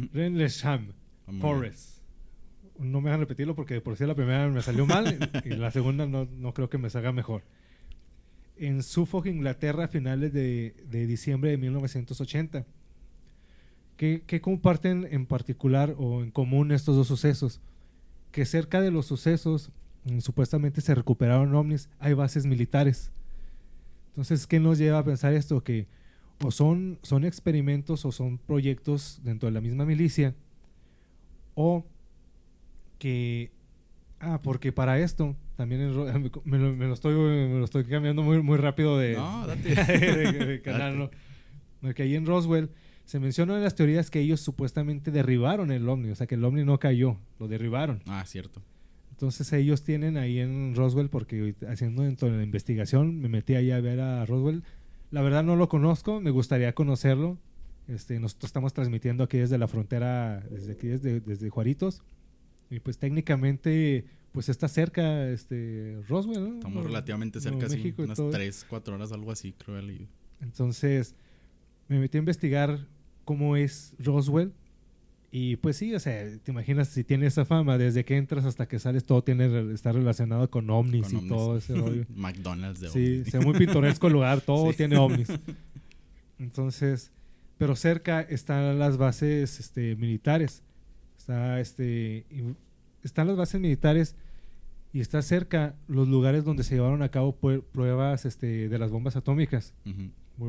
B: Muy bien.
A: Forest. no me hagan repetirlo porque por si la primera me salió mal y la segunda no, no, creo que me salga mejor. En Suffolk, Inglaterra, a finales de, de diciembre de 1980. ¿Qué, ¿Qué, comparten en particular o en común estos dos sucesos? Que cerca de los sucesos mm, supuestamente se recuperaron ovnis, hay bases militares. Entonces, ¿qué nos lleva a pensar esto? Que o son, son experimentos o son proyectos dentro de la misma milicia, o que, ah, porque para esto, también me, lo, estoy, me lo estoy cambiando muy, muy rápido de,
B: no, date.
A: de, canal, ¿no? Porque ahí en Roswell se menciona en las teorías que ellos supuestamente derribaron el ovni, o sea que el ovni no cayó, lo derribaron.
B: Ah, cierto.
A: Entonces ellos tienen ahí en Roswell, porque haciendo dentro de la investigación, me metí ahí a ver a Roswell. La verdad no lo conozco, me gustaría conocerlo. Este, nosotros estamos transmitiendo aquí desde la frontera, desde aquí, desde, desde Juaritos. Y pues técnicamente, pues está cerca este, Roswell, ¿no?
B: Estamos relativamente cerca, sí, unas 3, 4 horas, algo así, creo.
A: Entonces, me metí a investigar cómo es Roswell y pues sí, o sea, te imaginas si tiene esa fama, desde que entras hasta que sales, todo tiene está relacionado con ovnis y todo ese rollo.
B: McDonald's de
A: ovnis. Sí, sea muy pintoresco el lugar, todo tiene ovnis. Entonces, pero cerca están las bases este, militares. Está este están las bases militares y está cerca los lugares donde se llevaron a cabo pruebas este, de las bombas atómicas,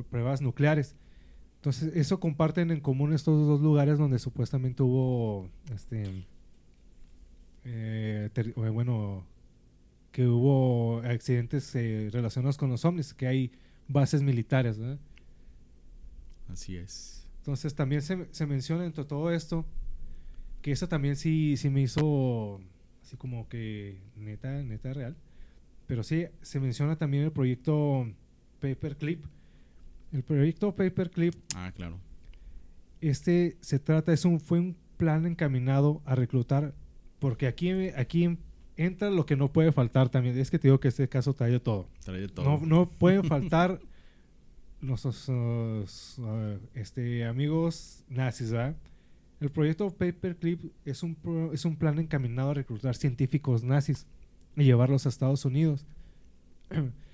A: pruebas nucleares. Entonces, eso comparten en común estos dos lugares donde supuestamente hubo, este, eh, bueno, que hubo accidentes eh, relacionados con los ovnis, que hay bases militares, ¿verdad?
B: Así es.
A: Entonces, también se, se menciona entre todo esto que eso también sí, sí me hizo así como que neta, neta real. Pero sí, se menciona también el proyecto Paperclip, el proyecto Paperclip.
B: Ah, claro.
A: Este se trata, es un, fue un plan encaminado a reclutar, porque aquí, aquí entra lo que no puede faltar también. Es que te digo que este caso trae todo.
B: Trae todo.
A: No, no pueden faltar nuestros uh, este, amigos nazis, ¿verdad? El proyecto Paperclip es un, es un plan encaminado a reclutar científicos nazis y llevarlos a Estados Unidos.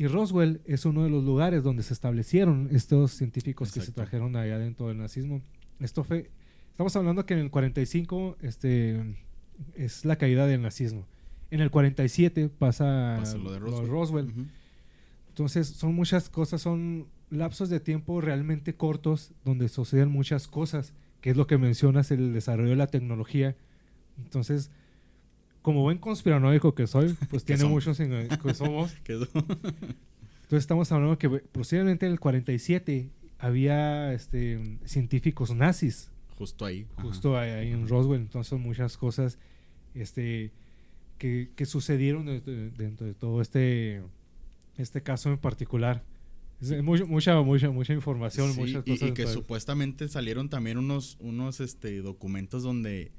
A: Y Roswell es uno de los lugares donde se establecieron estos científicos que se trajeron allá dentro del nazismo. Esto fue, estamos hablando que en el 45 este, es la caída del nazismo. En el 47 pasa, lo de Roswell. Entonces son muchas cosas, son lapsos de tiempo realmente cortos donde suceden muchas cosas, que es lo que mencionas, el desarrollo de la tecnología. Entonces, como buen conspiranoico que soy, pues tiene muchos en, que somos. Entonces estamos hablando que posiblemente en el 47 había este, científicos nazis.
B: Justo ahí.
A: Justo ahí, en Roswell. Entonces muchas cosas este, que, que sucedieron dentro de todo este, este caso en particular. mucha, mucha, mucha, mucha información, muchas cosas.
B: Y, que supuestamente salieron también unos, unos este, documentos donde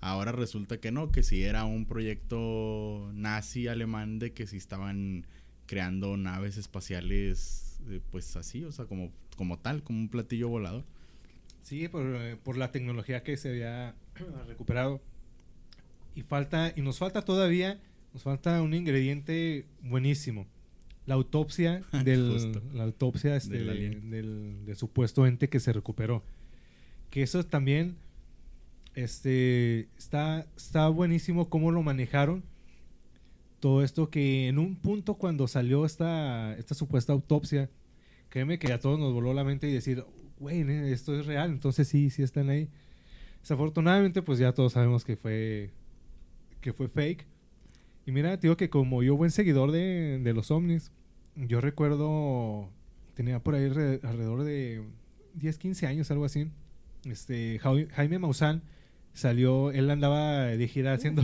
B: Ahora resulta que no, que si era un proyecto nazi alemán de que si estaban creando naves espaciales, eh, pues así, o sea, como, como tal, como un platillo volador.
A: Sí, por, eh, por la tecnología que se había recuperado. Y falta, y nos falta todavía, nos falta un ingrediente buenísimo. La autopsia del, la autopsia este, del, del supuesto ente que se recuperó. Que eso también este, está, está buenísimo cómo lo manejaron. Todo esto que en un punto cuando salió esta, esta supuesta autopsia, créeme que a todos nos voló la mente y decir, güey, esto es real, entonces sí, sí están ahí. Desafortunadamente, pues ya todos sabemos que fue, que fue fake. Y mira, digo que como yo buen seguidor de, de los ovnis, yo recuerdo, tenía por ahí alrededor de 10, 15 años, algo así. Este, Jaime Maussan salió, él andaba de gira haciendo,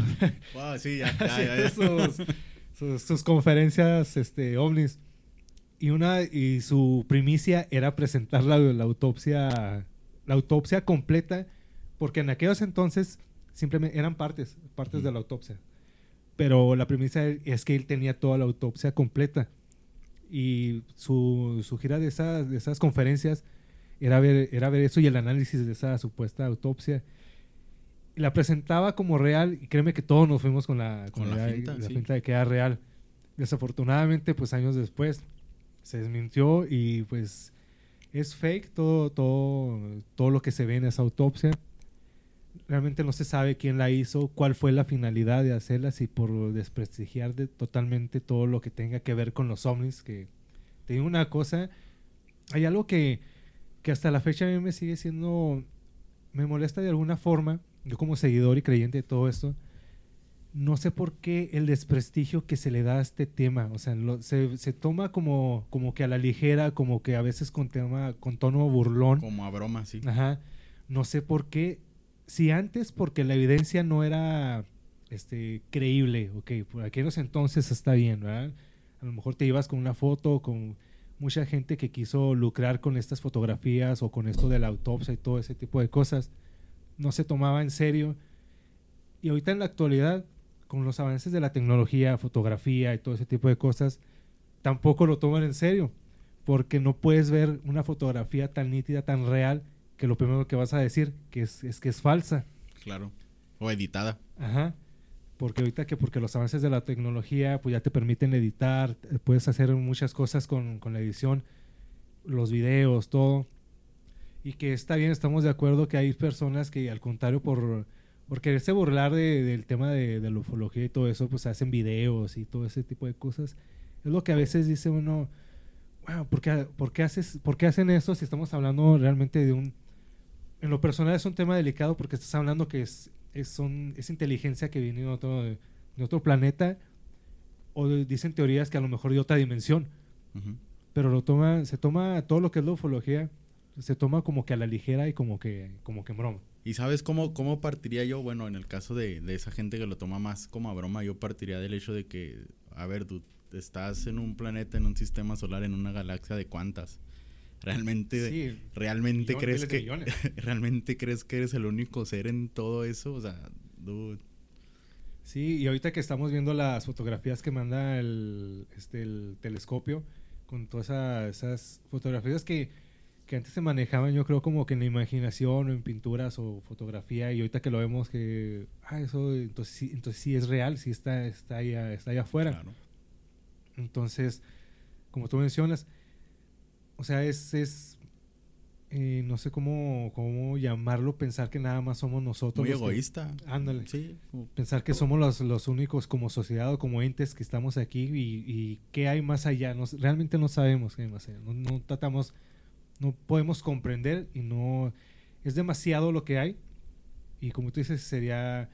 A: sus, conferencias este, ovnis. Y, una, y su primicia era presentar la, la, autopsia, la autopsia completa, porque en aquellos entonces simplemente eran partes, partes de la autopsia. Pero la primicia es que él tenía toda la autopsia completa. Y su, su gira de esas, de esas conferencias era ver, era ver eso y el análisis de esa supuesta autopsia la presentaba como real y créeme que todos nos fuimos con la,
B: Con la finta, sí.
A: de que era real. Desafortunadamente, pues años después se desmintió y pues es fake todo, todo, todo lo que se ve en esa autopsia. Realmente no se sabe quién la hizo, cuál fue la finalidad de hacerla, si por desprestigiar de, totalmente todo lo que tenga que ver con los ovnis. Que te digo una cosa, hay algo que, que hasta la fecha a mí me sigue siendo, me molesta de alguna forma, yo como seguidor y creyente de todo esto, no sé por qué el desprestigio que se le da a este tema. O sea, lo- se, se toma como, como que a la ligera, como que a veces con, tema, con tono burlón.
B: Como a broma, sí.
A: Ajá. No sé por qué. Si antes, porque la evidencia no era este, creíble, ok, por aquellos entonces está bien, ¿verdad? A lo mejor te ibas con una foto, con mucha gente que quiso lucrar con estas fotografías o con esto de la autopsia y todo ese tipo de cosas. No se tomaba en serio. Y ahorita en la actualidad, con los avances de la tecnología, fotografía y todo ese tipo de cosas, tampoco lo toman en serio. Porque no puedes ver una fotografía tan nítida, tan real, que lo primero que vas a decir que es, es que es falsa.
B: Claro. O editada.
A: Ajá. Porque ahorita que porque los avances de la tecnología pues ya te permiten editar, puedes hacer muchas cosas con, con la edición, los videos, todo. Y que está bien, estamos de acuerdo que hay personas que al contrario por, por quererse burlar de- del tema de, de la ufología y todo eso, pues hacen videos y todo ese tipo de cosas. Es lo que a veces dice uno, wow, ¿por qué, por qué haces, ¿por qué hacen eso si estamos hablando realmente de un... En lo personal es un tema delicado porque estás hablando que es, es, son, es inteligencia que viene de otro, de otro planeta o dicen teorías que a lo mejor de otra dimensión,
B: Ujú.
A: pero lo toma, se toma todo lo que es la ufología, se toma como que a la ligera y como que, como que en broma.
B: ¿Y sabes cómo, cómo partiría yo? Bueno, en el caso de, de esa gente que lo toma más como a broma, yo partiría del hecho de que, a ver, tú estás en un planeta, en un sistema solar, en una galaxia de cuántas. ¿Realmente,
A: Sí,
B: realmente
A: millón-
B: crees que realmente crees que eres el único ser en todo eso? O sea, dude,
A: Sí, y ahorita que estamos viendo las fotografías que manda el, este, el telescopio, con todas esa- esas fotografías que, que antes se manejaban, yo creo, como que en la imaginación o en pinturas o fotografía, y ahorita que lo vemos que, ah, eso, entonces sí, entonces sí es real, sí está, está, allá, está allá afuera.
B: claro.
A: Entonces, como tú mencionas, o sea, es, es eh, no sé cómo, cómo llamarlo, pensar que nada más somos nosotros.
B: Muy
A: los que-
B: egoísta.
A: Ándale.
B: Sí.
A: pensar que somos los, los únicos como sociedad o como entes que estamos aquí y, y qué hay más allá. No, realmente no sabemos qué hay más allá. No, no tratamos, no podemos comprender y no... Es demasiado lo que hay y como tú dices sería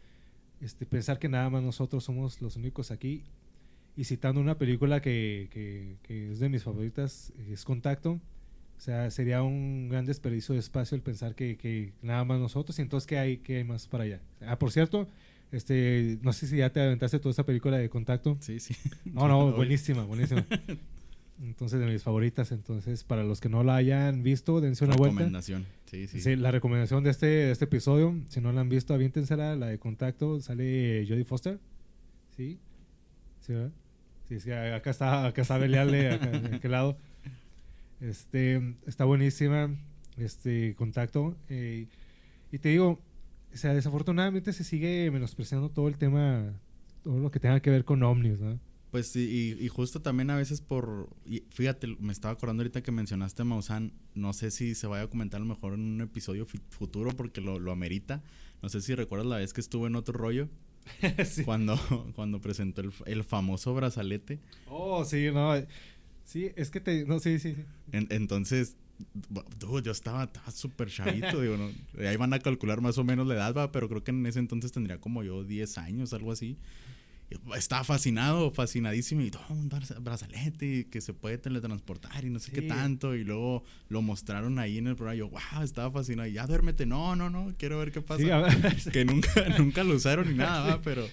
A: este, pensar que nada más nosotros somos los únicos aquí. Y citando una película que, que- que es de mis favoritas, es Contacto. O sea, sería un gran desperdicio de espacio el pensar que, que nada más nosotros y entonces qué hay, qué hay más para allá. Ah, por cierto, este, no sé si ya te aventaste toda esa película de Contacto.
B: Sí, sí.
A: No, no, buenísima, buenísima. Entonces, de mis favoritas. Entonces, para los que no la hayan visto, dense una vuelta.
B: Recomendación. Sí, sí.
A: Sí, la recomendación de este, de este episodio, si no la han visto, aviéntensela, la de Contacto, sale Jodie Foster. ¿Sí? ¿Sí, verdad? Sí, es que acá está, acá está Belialde, acá, de aquel lado. Este, está buenísima, este, Contacto. eh, y te digo, o sea, desafortunadamente se sigue menospreciando todo el tema, todo lo que tenga que ver con ovnis, ¿no?
B: Pues sí, y, y justo también a veces por... y fíjate, me estaba acordando ahorita que mencionaste a Maussan. No sé si se vaya a comentar a lo mejor en un episodio futuro porque lo, lo amerita. No sé si recuerdas la vez que estuvo en otro rollo.
A: Sí.
B: Cuando, cuando presentó el, el famoso brazalete.
A: Oh, sí, no. Sí, es que te... No, sí, sí, sí.
B: En- entonces, dude, yo estaba estaba súper chavito, digo, ¿no? Ahí van a calcular más o menos la edad, va, pero creo que en ese entonces tendría como yo 10 años, algo así. Estaba fascinado, fascinadísimo, y todo un braza- brazalete que se puede teletransportar y no sé qué
A: Sí.
B: tanto. Y luego lo mostraron ahí en el programa. Yo, wow, estaba fascinado. Y ya duérmete. No, no, no, quiero ver qué pasa
A: Sí, ver.
B: que nunca, nunca lo usaron ni nada, ¿va? pero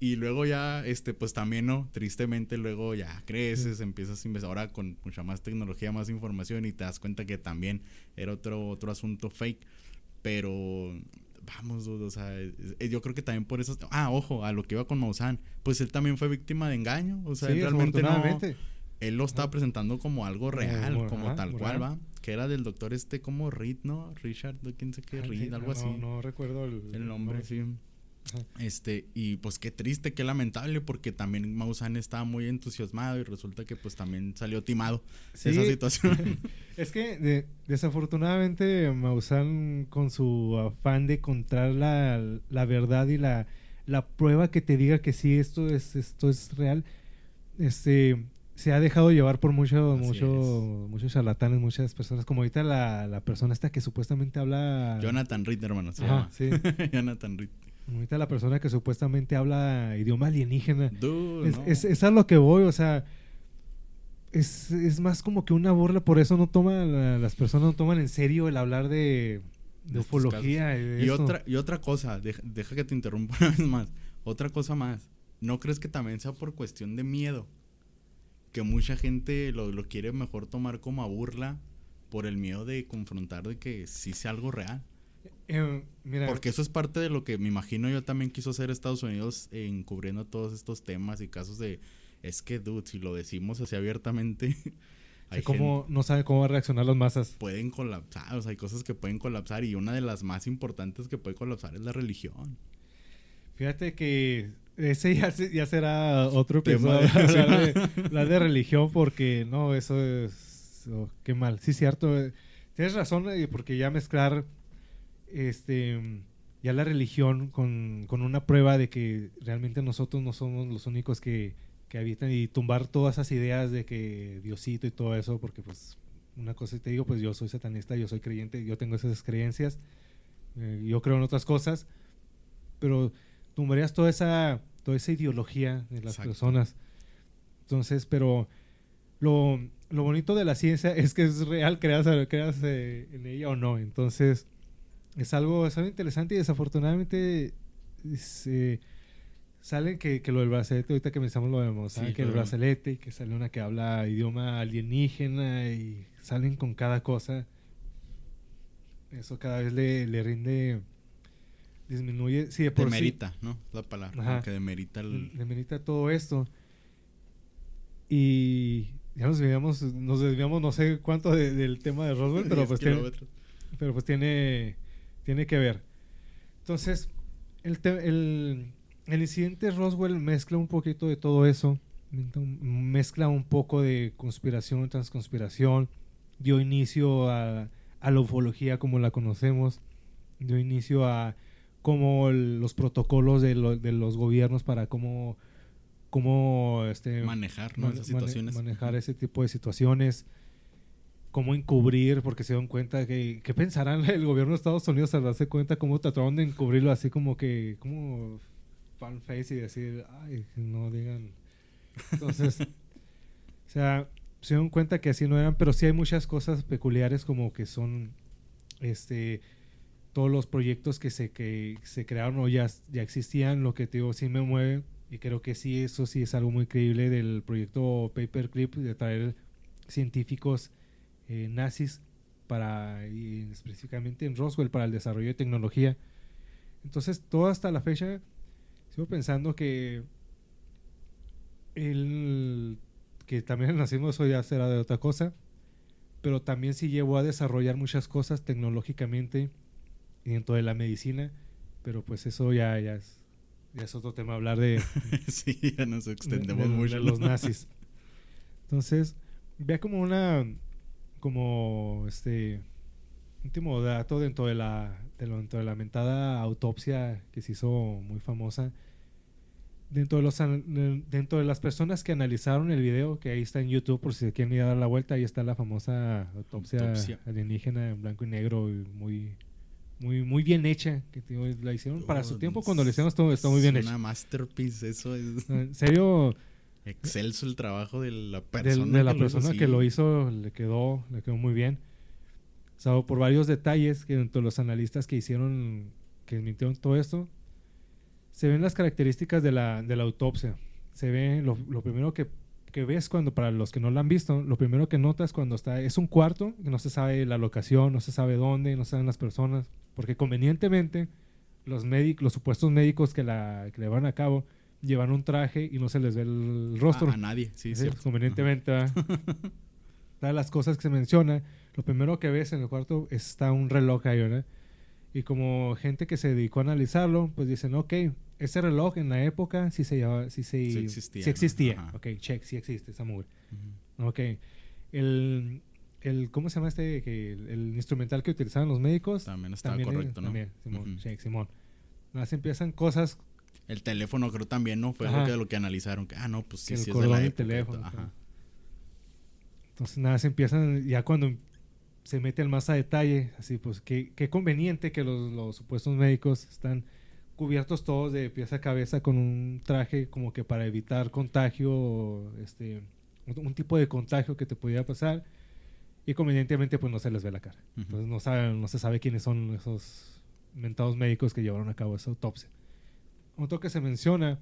B: y luego ya, este, pues también no, tristemente luego ya creces, empiezas a investigar ahora con mucha más tecnología, más información y te das cuenta que también era otro, otro asunto fake, pero vamos, dude, o sea, es- yo creo que también por eso, ah, ojo, a lo que iba con Maussan, pues él también fue víctima de engaño, o sea,
A: Sí,
B: él realmente no, él lo estaba presentando como algo real,
A: Como-
B: tal cual va. que era del doctor este como Reed, ¿no? Richard, quién sé qué, Reed, algo así.
A: No recuerdo el,
B: el nombre, sí. Este, y pues qué triste, qué lamentable, porque también Maussan estaba muy entusiasmado y resulta que pues también salió timado esa situación.
A: es que desafortunadamente Maussan con su afán de encontrar la, la verdad y la, la, prueba que te diga que sí, esto es, esto es real, este se ha dejado llevar por mucho, mucho, muchos charlatanes, muchas personas, como ahorita la, la, persona esta que supuestamente habla...
B: Jonathan Reed, hermano,
A: Sí.
B: Jonathan Reed.
A: Ahorita la persona que supuestamente habla idioma alienígena. es, es, a lo que voy, o sea, es, es, más como que una burla, por eso no toman, las personas no toman en serio el hablar de, de ufología.
B: Y, otra, y otra cosa, deja, deja que te interrumpa una vez más, otra cosa más, ¿no crees que también sea por cuestión de miedo? Que mucha gente lo, lo quiere mejor tomar como a burla por el miedo de confrontar de que sí sea algo real.
A: Eh,
B: Porque eso es parte de lo que me imagino yo también quiso hacer Estados Unidos encubriendo todos estos temas y casos de... Es que, dude, si lo decimos así abiertamente...
A: hay no sabe cómo reaccionar las masas.
B: Pueden colapsar, o sea, hay cosas que pueden colapsar y una de las más importantes que puede colapsar es la religión.
A: Fíjate que ese ya, ya será otro episodio, hablar, de, religión, porque no, eso es... Oh, qué mal. Sí, cierto. Eh, tienes razón, eh, porque ya mezclar este, ya la religión con, una prueba de que realmente nosotros no somos los únicos que, habitan y tumbar todas esas ideas de que Diosito y todo eso, porque pues una cosa te digo, pues yo soy satanista, yo soy creyente, yo tengo esas creencias, eh, yo creo en otras cosas, pero tumbarías toda esa, toda esa ideología de las personas. Entonces, pero lo, bonito de la ciencia es que es real, creas, creas eh, en ella o no. Entonces, es algo, es algo interesante y desafortunadamente se, salen que, que, lo del brazalete, ahorita que pensamos lo vemos, que el brazalete, que sale una que habla idioma alienígena y salen con cada cosa. Eso cada vez le, le rinde, disminuye, sí, de
B: por demerita, ¿no? La palabra, que demerita el...
A: Demerita todo esto. Y ya nos desviamos, nos desviamos no sé cuánto del tema de Roswell, pero pues tiene, pero pues tiene tiene que ver. Entonces, el, el, el incidente Roswell mezcla un poquito de todo eso, mezcla un poco de conspiración, transconspiración, dio inicio a, a la ufología como la conocemos, dio inicio a como los protocolos de, de, los gobiernos para cómo, cómo este,
B: manejar esas situaciones.
A: manejar ese tipo de situaciones cómo encubrir, porque se dieron cuenta que, ¿qué pensarán el gobierno de Estados Unidos al darse cuenta cómo trataron de encubrirlo así como que, como fan face y decir, ay, no digan. Entonces, o sea, se dieron cuenta que así no eran, pero sí hay muchas cosas peculiares como que son, este, todos los proyectos que se, que se crearon o ya, ya existían, lo que te digo, sí me mueve y creo que sí, eso sí es algo muy creíble del proyecto Paperclip, de traer científicos eh, nazis para, específicamente en Roswell, para el desarrollo de tecnología. Entonces, todo hasta la fecha, sigo pensando que el que también nacimos hoy ya será de otra cosa, pero también sí llevó a desarrollar muchas cosas tecnológicamente dentro de la medicina, pero pues eso ya, ya, es, ya es otro tema hablar de...
B: sí, ya nos extendemos mucho.
A: De los nazis. Entonces, vea como una como este último dato dentro de la dentro de la lamentada autopsia que se hizo muy famosa. Dentro de los dentro de las personas que analizaron el video que ahí está en YouTube por si se quieren ir a dar la vuelta ahí está la famosa autopsia, alienígena en blanco y negro y muy muy muy bien hecha que la hicieron para su tiempo cuando la hicieron esto está muy bien hecha.
B: una masterpiece eso es
A: en serio
B: Excelso el trabajo de la persona.
A: De, la que persona lo que lo hizo, le quedó, le quedó muy bien. O sea, por varios detalles que entre los analistas que hicieron, que mintieron todo esto, se ven las características de la, de la autopsia. Se ve, lo, lo primero que, que, ves cuando, para los que no lo han visto, lo primero que notas cuando está, es un cuarto, que no se sabe la locación, no se sabe dónde, no se saben las personas, porque convenientemente los médicos, los supuestos médicos que, la, que le van a cabo, llevan un traje y no se les ve el rostro.
B: A, nadie, sí, sí.
A: Convenientemente, de las cosas que se menciona, lo primero que ves en el cuarto está un reloj ahí, ¿verdad? Y como gente que se dedicó a analizarlo, pues dicen, ok, ese reloj en la época sí se llevaba, sí, se,
B: Sí existía,
A: sí
B: ¿no?
A: existía.
B: Ajá.
A: Ok, check, sí existe esa mugre.
B: Ujú.
A: Ok. El, el, ¿cómo se llama este? Que el, el instrumental que utilizaban los médicos.
B: También estaba
A: también,
B: correcto, ¿no?
A: También, Simón,
B: Ujú.
A: check, Simón. Empiezan cosas
B: El teléfono creo también, ¿no? Fue algo que, lo que analizaron. Que, ah, no, pues sí,
A: que el
B: sí es de la época.
A: teléfono.
B: Ajá.
A: Entonces, nada, se empiezan, ya cuando se meten más a detalle, así pues, qué, qué conveniente que los, los supuestos médicos están cubiertos todos de pies a cabeza con un traje como que para evitar contagio, este, un, tipo de contagio que te pudiera pasar, y convenientemente pues no se les ve la cara. Entonces no, saben, no se sabe quiénes son esos mentados médicos que llevaron a cabo esa autopsia. Otro que se menciona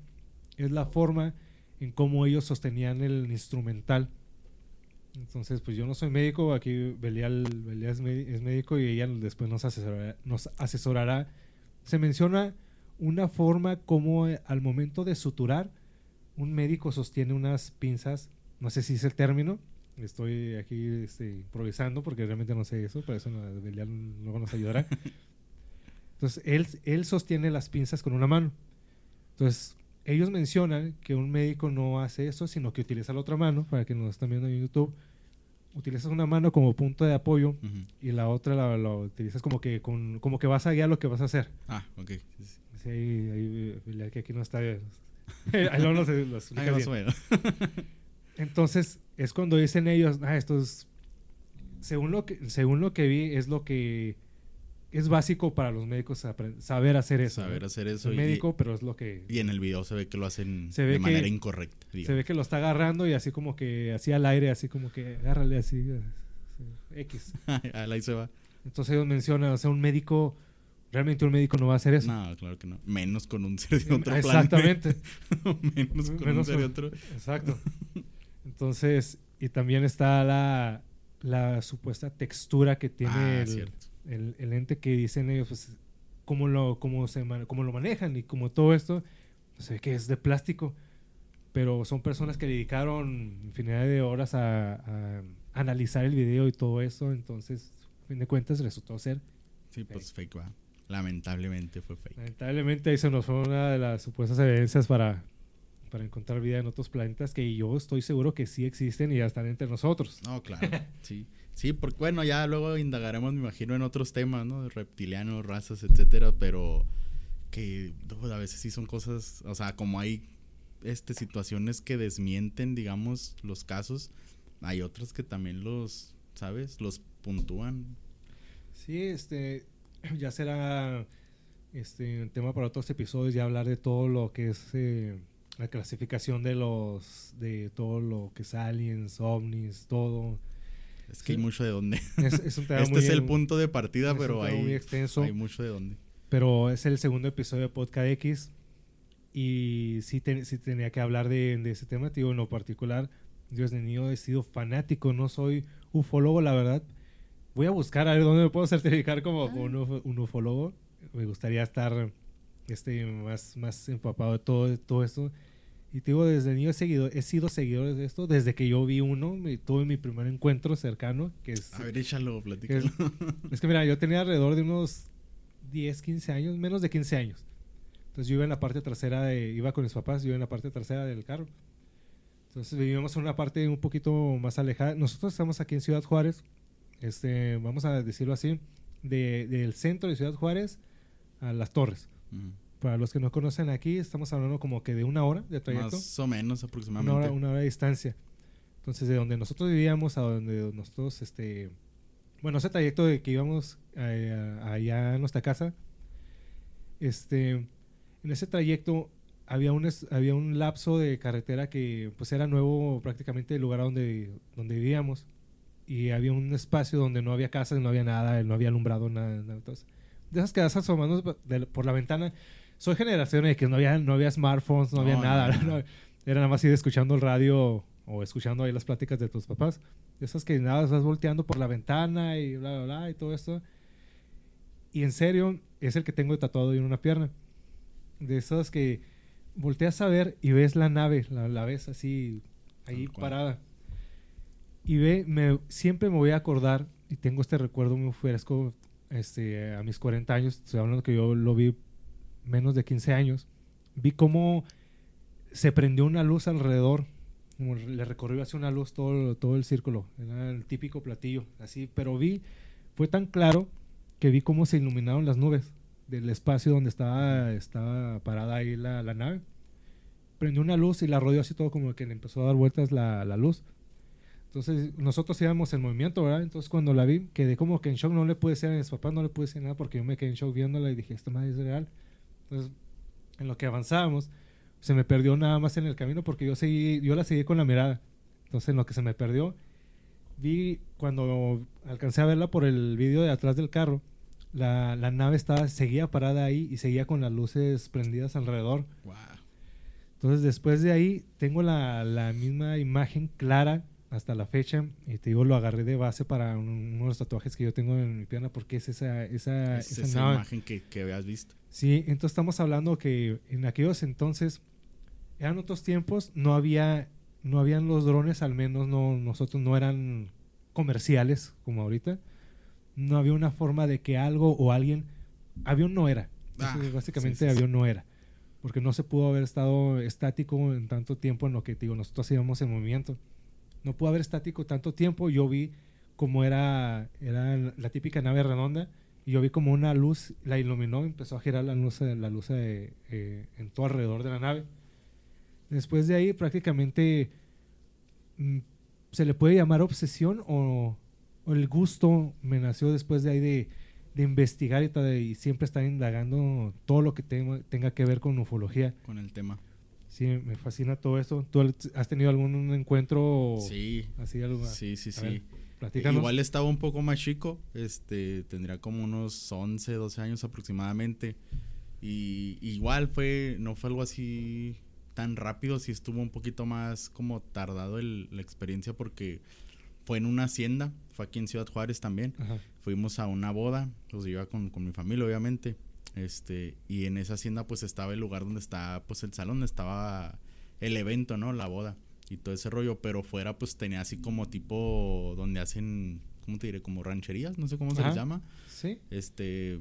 A: es la forma en cómo ellos sostenían el instrumental. Entonces, pues yo no soy médico, aquí Belial, Belial es, mé- es médico y ella después nos asesorará, nos asesorará. Se menciona una forma como eh, al momento de suturar, un médico sostiene unas pinzas, no sé si es el término, estoy aquí este, improvisando porque realmente no sé eso, pero eso no- Belial luego nos ayudará. Entonces, él, él sostiene las pinzas con una mano. Entonces, ellos mencionan que un médico no hace eso, sino que utiliza la otra mano, para que nos están viendo en YouTube. Utilizas una mano como punto de apoyo y la otra la, la utilizas como que, con, como que vas a guiar lo que vas a hacer.
B: Ah, ok. Sí,
A: ahí, ahí, que aquí no está. ahí luego nos- lo explica
B: Ah, más
A: bien. Entonces, es cuando dicen ellos, ah, esto es. Según lo que, según lo que vi, es lo que es básico para los médicos saber hacer eso.
B: Saber
A: ¿no?
B: hacer eso. Y-
A: médico, pero es lo que.
B: Y en el video se ve que lo hacen
A: Se ve
B: de
A: que-
B: manera incorrecta.
A: Se ve que lo está agarrando y así como que, así al aire, así como que, agárrale así, sí, X.
B: Ahí se va.
A: Entonces ellos mencionan, o sea, un médico, realmente un médico no va a hacer eso.
B: No, claro que no. Menos con un ser de otro
A: Exactamente.
B: planeta. Menos con
A: Menos
B: un ser de otro.
A: Exacto. Entonces, y también está la, la supuesta textura que tiene
B: ah,
A: el,
B: cierto.
A: El, el ente que dicen ellos, pues, cómo lo, cómo se, cómo lo manejan y como todo esto, se ve que es de plástico, pero son personas que dedicaron infinidad de horas a, a analizar el video y todo eso, entonces, a fin de cuentas, resultó ser,
B: Sí, pues fake va. Lamentablemente fue fake.
A: lamentablemente, ahí se nos fue una de las supuestas evidencias para, para encontrar vida en otros planetas que yo estoy seguro que sí existen y ya están entre nosotros.
B: No, claro. Sí. Sí, porque bueno, ya luego indagaremos, me imagino, en otros temas, ¿no? De reptilianos, razas, etcétera, pero que a veces sí son cosas, o sea, como hay este situaciones que desmienten, digamos, los casos, hay otras que también los, ¿sabes? Los puntúan.
A: Sí, este, ya será este un tema para otros episodios ya hablar de todo lo que es eh, la clasificación de los de todo lo que es aliens, ovnis, todo.
B: Es que
A: Sí.
B: hay mucho de dónde.
A: Es, es un tema
B: Este
A: muy
B: es el punto de partida, pero
A: tema muy
B: hay,
A: extenso.
B: hay mucho de dónde.
A: pero es el segundo episodio de Podcast X y sí, te- sí tenía que hablar de, de ese tema, tío, en lo particular. Dios de niño he sido fanático, no soy ufólogo, la verdad. Voy a buscar a ver dónde me puedo certificar como un, uf- un ufólogo. Me gustaría estar este, más, más empapado de todo, de todo esto. Y te digo, desde niño he, seguido, he sido seguidor de esto, desde que yo vi uno, me, tuve mi primer encuentro cercano, que es...
B: A ver, échalo,
A: es,
B: platícalo.
A: es que mira, yo tenía alrededor de unos 10, 15 años, menos de 15 años. Entonces yo iba en la parte trasera, de, iba con mis papás, yo iba en la parte trasera del carro. Entonces vivíamos en una parte un poquito más alejada. Nosotros estamos aquí en Ciudad Juárez, este, vamos a decirlo así, de- del centro de Ciudad Juárez a Las Torres. Para los que no conocen aquí, estamos hablando como que de una hora de trayecto.
B: Más o menos
A: Una
B: aproximadamente.
A: hora, una hora de distancia. Entonces, de donde nosotros vivíamos a donde nosotros, este... Bueno, ese trayecto de que íbamos eh, a- allá a nuestra casa, este... En ese trayecto había un, había un lapso de carretera que pues era nuevo prácticamente el lugar donde, donde vivíamos. Y había un espacio donde no había casas, no había nada, no había alumbrado, nada. nada. Entonces, de esas que vas asomando por la ventana, soy generación de que no había, no había smartphones, no, había nada.
B: no,
A: era nada más ir escuchando el radio o escuchando ahí las pláticas de tus papás. De esas que nada, vas volteando por la ventana y bla, bla, bla y todo esto. Y en serio, es el que tengo tatuado en una pierna. De esas que volteas a ver y ves la nave, la, la ves así ahí parada. Y ve, me, siempre me voy a acordar y tengo este recuerdo muy fresco este, a mis 40 años, estoy hablando que yo lo vi menos de 15 años, vi cómo se prendió una luz alrededor, como le recorrió hacia una luz todo, todo el círculo, era el típico platillo, así, pero vi, fue tan claro que vi cómo se iluminaron las nubes del espacio donde estaba, estaba parada ahí la, la nave. Prendió una luz y la rodeó así todo como que le empezó a dar vueltas la, la luz. Entonces nosotros íbamos en movimiento, ¿verdad? Entonces cuando la vi, quedé como que en shock, no le pude decir a mis papás, no le pude decir nada porque yo me quedé en shock viéndola y dije, esta madre es real. Entonces, en lo que avanzábamos, se me perdió nada más en el camino porque yo seguí, yo la seguí con la mirada. Entonces, en lo que se me perdió, vi cuando alcancé a verla por el vídeo de atrás del carro, la, la, nave estaba, seguía parada ahí y seguía con las luces prendidas alrededor.
B: Wow.
A: Entonces, después de ahí, tengo la, la misma imagen clara hasta la fecha. Y te digo, lo agarré de base para un, uno de los tatuajes que yo tengo en mi pierna porque es esa, esa,
B: Es
A: esa
B: imagen que, que habías visto.
A: Sí, entonces estamos hablando que en aquellos entonces eran otros tiempos, no había, no habían los drones, al menos no, nosotros no eran comerciales como ahorita. No había una forma de que algo o alguien, avión no era.
B: Ah,
A: básicamente
B: sí, sí, sí.
A: avión no era. Porque no se pudo haber estado estático en tanto tiempo en lo que te digo, nosotros íbamos en movimiento. No pudo haber estático tanto tiempo. Yo vi como era, era la típica nave redonda y yo vi como una luz la iluminó, empezó a girar la luz, la luz eh, eh, en todo alrededor de la nave. Después de ahí prácticamente mm, se le puede llamar obsesión o, el gusto me nació después de ahí de, investigar y, y siempre estar indagando todo lo que tenga que ver con ufología.
B: con el tema.
A: Sí, me fascina todo esto. ¿Tú has tenido algún encuentro
B: Sí,
A: así? Algo,
B: sí, sí, sí.
A: ver, platícanos.
B: Igual estaba un poco más chico, este, tendría como unos 11, 12 años aproximadamente. Y igual fue, no fue algo así tan rápido, sí estuvo un poquito más como tardado el- la experiencia porque fue en una hacienda, fue aquí en Ciudad Juárez también.
A: Ajá.
B: Fuimos a una boda, pues iba con, con mi familia obviamente. Este, y en esa hacienda pues estaba el lugar donde está pues el salón, donde estaba el evento, ¿no? La boda y todo ese rollo, pero fuera pues tenía así como tipo donde hacen, ¿cómo te diré? Como rancherías, no sé cómo se les llama,
A: Sí.
B: este,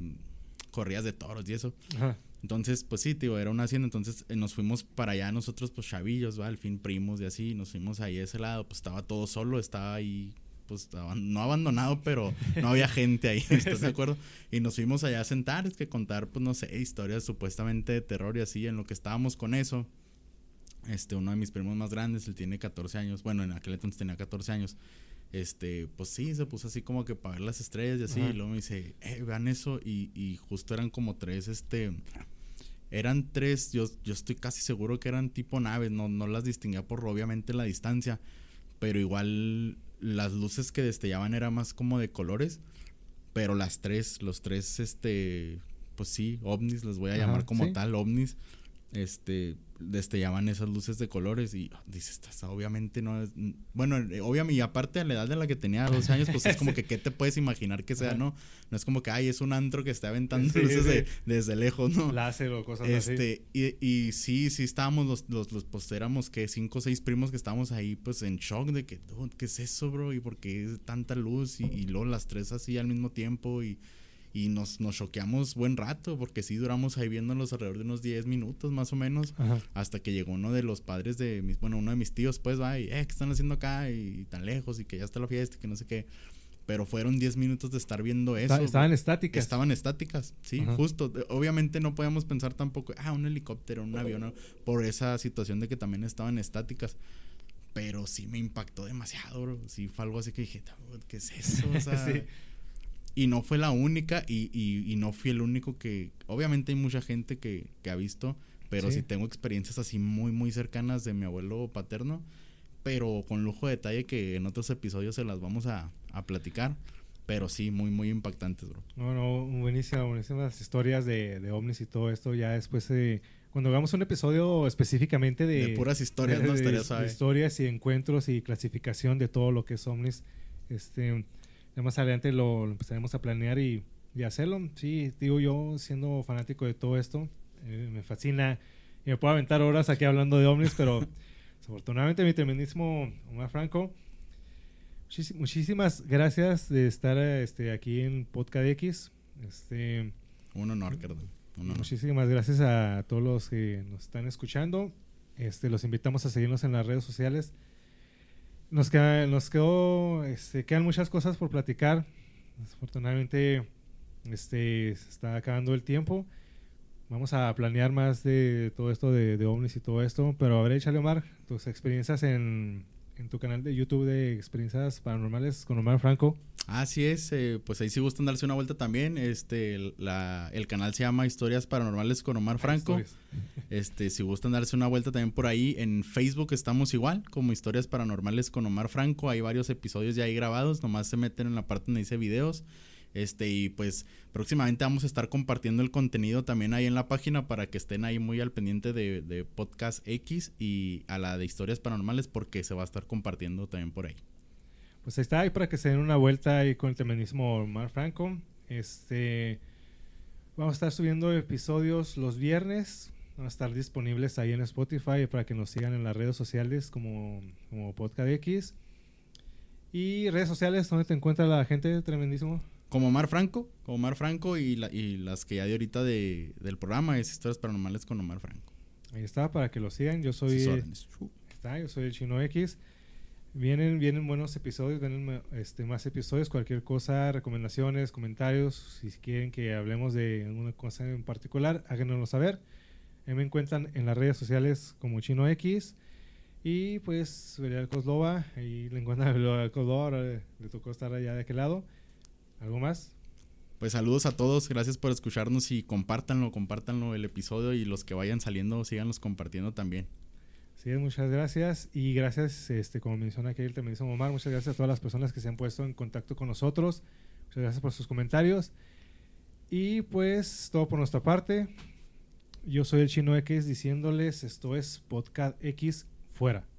B: corridas de toros y eso.
A: Ajá.
B: Entonces, pues sí, tío, era una hacienda, entonces eh, nos fuimos para allá nosotros, pues chavillos, ¿va? Al fin primos y así, nos fuimos ahí a ese lado, pues estaba todo solo, estaba ahí, pues no abandonado, pero no había gente ahí, ¿estás de acuerdo? Y nos fuimos allá a sentar, es que contar, pues no sé, historias supuestamente de terror y así, en lo que estábamos con eso. Este, uno de mis primos más grandes, él tiene 14 años, bueno, en aquel entonces tenía 14 años. Este, pues sí, se puso así como que para ver las estrellas y así,
A: Ajá.
B: y luego me dice, eh, vean eso, y, y justo eran como tres, este, eran tres, yo, yo estoy casi seguro que eran tipo naves, no, no las distinguía por obviamente la distancia, pero igual las luces que destellaban eran más como de colores, pero las tres, los tres, este, pues sí, ovnis, les voy a
A: Ajá,
B: llamar como
A: sí.
B: tal, ovnis, este, destellaban esas luces de colores y ah, dices, "Esta obviamente no es, bueno, eh, obviamente, y aparte a la edad de la que tenía 12 años, pues es como que, ¿qué te puedes imaginar que sea, no? No es como que, ay, es un antro que está aventando
A: Sí,
B: luces
A: sí.
B: de- desde lejos, ¿no?
A: Láser o cosas así.
B: Este, y, y sí, sí estábamos los, los, los pues éramos que cinco o seis primos que estábamos ahí pues en shock de que, "Dude, ¿qué es eso, bro? ¿Y por qué es tanta luz? Y, y luego las tres así al mismo tiempo y, y nos, nos choqueamos buen rato porque sí duramos ahí viéndolos alrededor de unos 10 minutos más o menos
A: Ajá.
B: hasta que llegó uno de los padres de mis, bueno, uno de mis tíos pues va y, eh, ¿qué están haciendo acá? Y, tan lejos y que ya está la fiesta y que no sé qué. Pero fueron 10 minutos de estar viendo eso.
A: Estaban estáticas.
B: Estaban estáticas, sí,
A: Ajá.
B: justo. Obviamente no podíamos pensar tampoco, ah, un helicóptero, un avión, ¿no? por esa situación de que también estaban estáticas. Pero sí me impactó demasiado, bro. Sí fue algo así que dije, "Dude, ¿qué es eso? O sea,
A: Sí.
B: Y no fue la única y, y- y no fui el único que... Obviamente hay mucha gente que, que ha visto, pero
A: Sí.
B: sí. tengo experiencias así muy, muy cercanas de mi abuelo paterno, pero con lujo de detalle que en otros episodios se las vamos a, a platicar. Pero sí, muy, muy impactantes, bro.
A: No, no, buenísimas, buenísimas historias de, de ovnis y todo esto. Ya después, de, cuando hagamos un episodio específicamente de,
B: De puras historias, ¿no?
A: de-
B: Estaría
A: de
B: suave.
A: historias y encuentros y clasificación de todo lo que es ovnis. Este, ya más adelante lo, lo empezaremos a planear y, y hacerlo. Sí, digo yo, siendo fanático de todo esto, eh, me fascina y me puedo aventar horas aquí hablando de ovnis, pero desafortunadamente mi tremendísimo Omar Franco muchísimas gracias de estar este, aquí en Podcast X. Este,
B: Un honor, Carlos.
A: Muchísimas gracias a todos los que nos están escuchando. Este, los invitamos a seguirnos en las redes sociales. Nos, queda, nos quedó, este, quedan muchas cosas por platicar. Desafortunadamente, este, se está acabando el tiempo. Vamos a planear más de todo esto de, de ovnis y todo esto. Pero a ver, échale, Omar, tus experiencias en, en tu canal de YouTube de experiencias paranormales con Omar Franco.
B: Así es, eh, pues ahí si gustan darse una vuelta también, este, el canal se llama Historias Paranormales con Omar Franco. este, si gustan darse una vuelta también por ahí, en Facebook estamos igual, como Historias Paranormales con Omar Franco, hay varios episodios ya ahí grabados, nomás se meten en la parte donde dice videos este, y pues próximamente vamos a estar compartiendo el contenido también ahí en la página para que estén ahí muy al pendiente de, Podcast X y a la de historias paranormales porque se va a estar compartiendo también por ahí.
A: Pues ahí está, ahí para que se den una vuelta ahí con el feminismo Mar Franco. Este, vamos a estar subiendo episodios los viernes. Van a estar disponibles ahí en Spotify para que nos sigan en las redes sociales como, como Podcast X. Y redes sociales, ¿dónde te encuentra la gente? Tremendísimo.
B: Como Omar Franco, como Omar Franco y, las que ya de ahorita de, del programa es Historias Paranormales con Omar Franco.
A: Ahí está, para que lo sigan. Yo soy, está, yo soy el Chino X. Vienen, vienen buenos episodios, vienen este, más episodios, cualquier cosa, recomendaciones, comentarios, si quieren que hablemos de alguna cosa en particular, háganoslo saber. Me encuentran en las redes sociales como Chino X. Y pues, Belial Coslova, ahí le encuentran a Coslova, ahora le tocó estar allá de aquel lado. ¿Algo más?
B: Pues saludos a todos, gracias por escucharnos y compártanlo, compártanlo el episodio y los que vayan saliendo, síganlos compartiendo también.
A: Sí, muchas gracias y gracias, este, como menciona aquí el dice Omar, muchas gracias a todas las personas que se han puesto en contacto con nosotros, muchas gracias por sus comentarios y pues todo por nuestra parte. Yo soy el Chino X diciéndoles esto es Podcast X fuera.